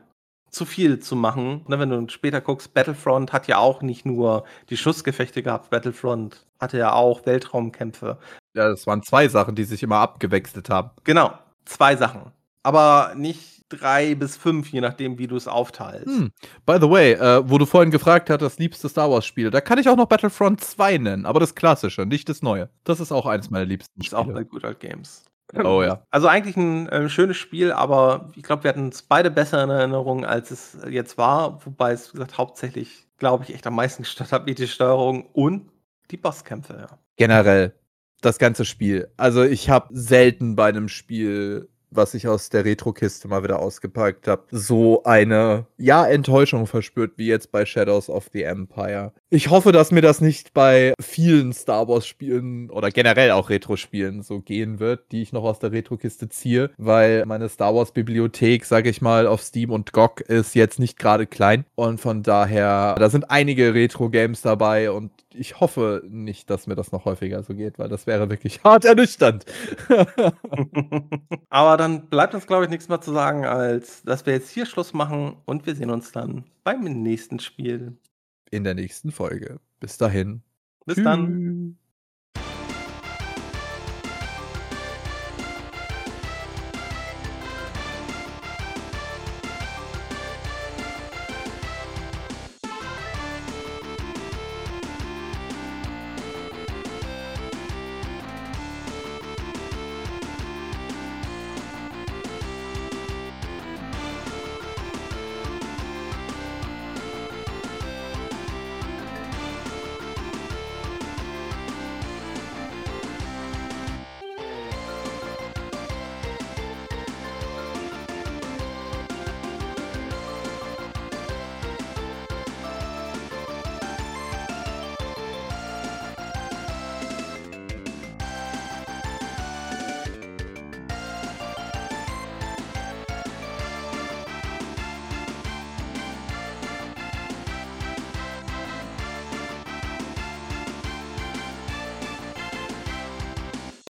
zu viel zu machen. Ne, wenn du später guckst, Battlefront hat ja auch nicht nur die Schussgefechte gehabt, Battlefront hatte ja auch Weltraumkämpfe. Ja, das waren zwei Sachen, die sich immer abgewechselt haben. Genau, zwei Sachen. Aber nicht drei bis fünf, je nachdem, wie du es aufteilst. Hm. By the way, äh, wo du vorhin gefragt hast, das liebste Star Wars-Spiel, da kann ich auch noch Battlefront 2 nennen, aber das klassische, nicht das neue. Das ist auch eines meiner liebsten Ist auch Spiele. bei Good Old Games. Oh ja. Also eigentlich ein äh, schönes Spiel, aber ich glaube, wir hatten es beide besser in Erinnerung, als es jetzt war. Wobei es, wie gesagt, hauptsächlich, glaube ich, echt am meisten gestört hat, wie die Steuerung und die Bosskämpfe, ja. Generell, das ganze Spiel. Also ich habe selten bei einem Spiel, was ich aus der Retro-Kiste mal wieder ausgepackt habe, so eine, ja, Enttäuschung verspürt, wie jetzt bei Shadows of the Empire. Ich hoffe, dass mir das nicht bei vielen Star Wars-Spielen oder generell auch Retro-Spielen so gehen wird, die ich noch aus der Retro-Kiste ziehe, weil meine Star Wars-Bibliothek, sage ich mal, auf Steam und GOG ist jetzt nicht gerade klein. Und von daher, da sind einige Retro-Games dabei und ich hoffe nicht, dass mir das noch häufiger so geht, weil das wäre wirklich hart ernüchternd. Aber dann bleibt uns, glaube ich, nichts mehr zu sagen, als dass wir jetzt hier Schluss machen und wir sehen uns dann beim nächsten Spiel. In der nächsten Folge. Bis dahin. Bis dann.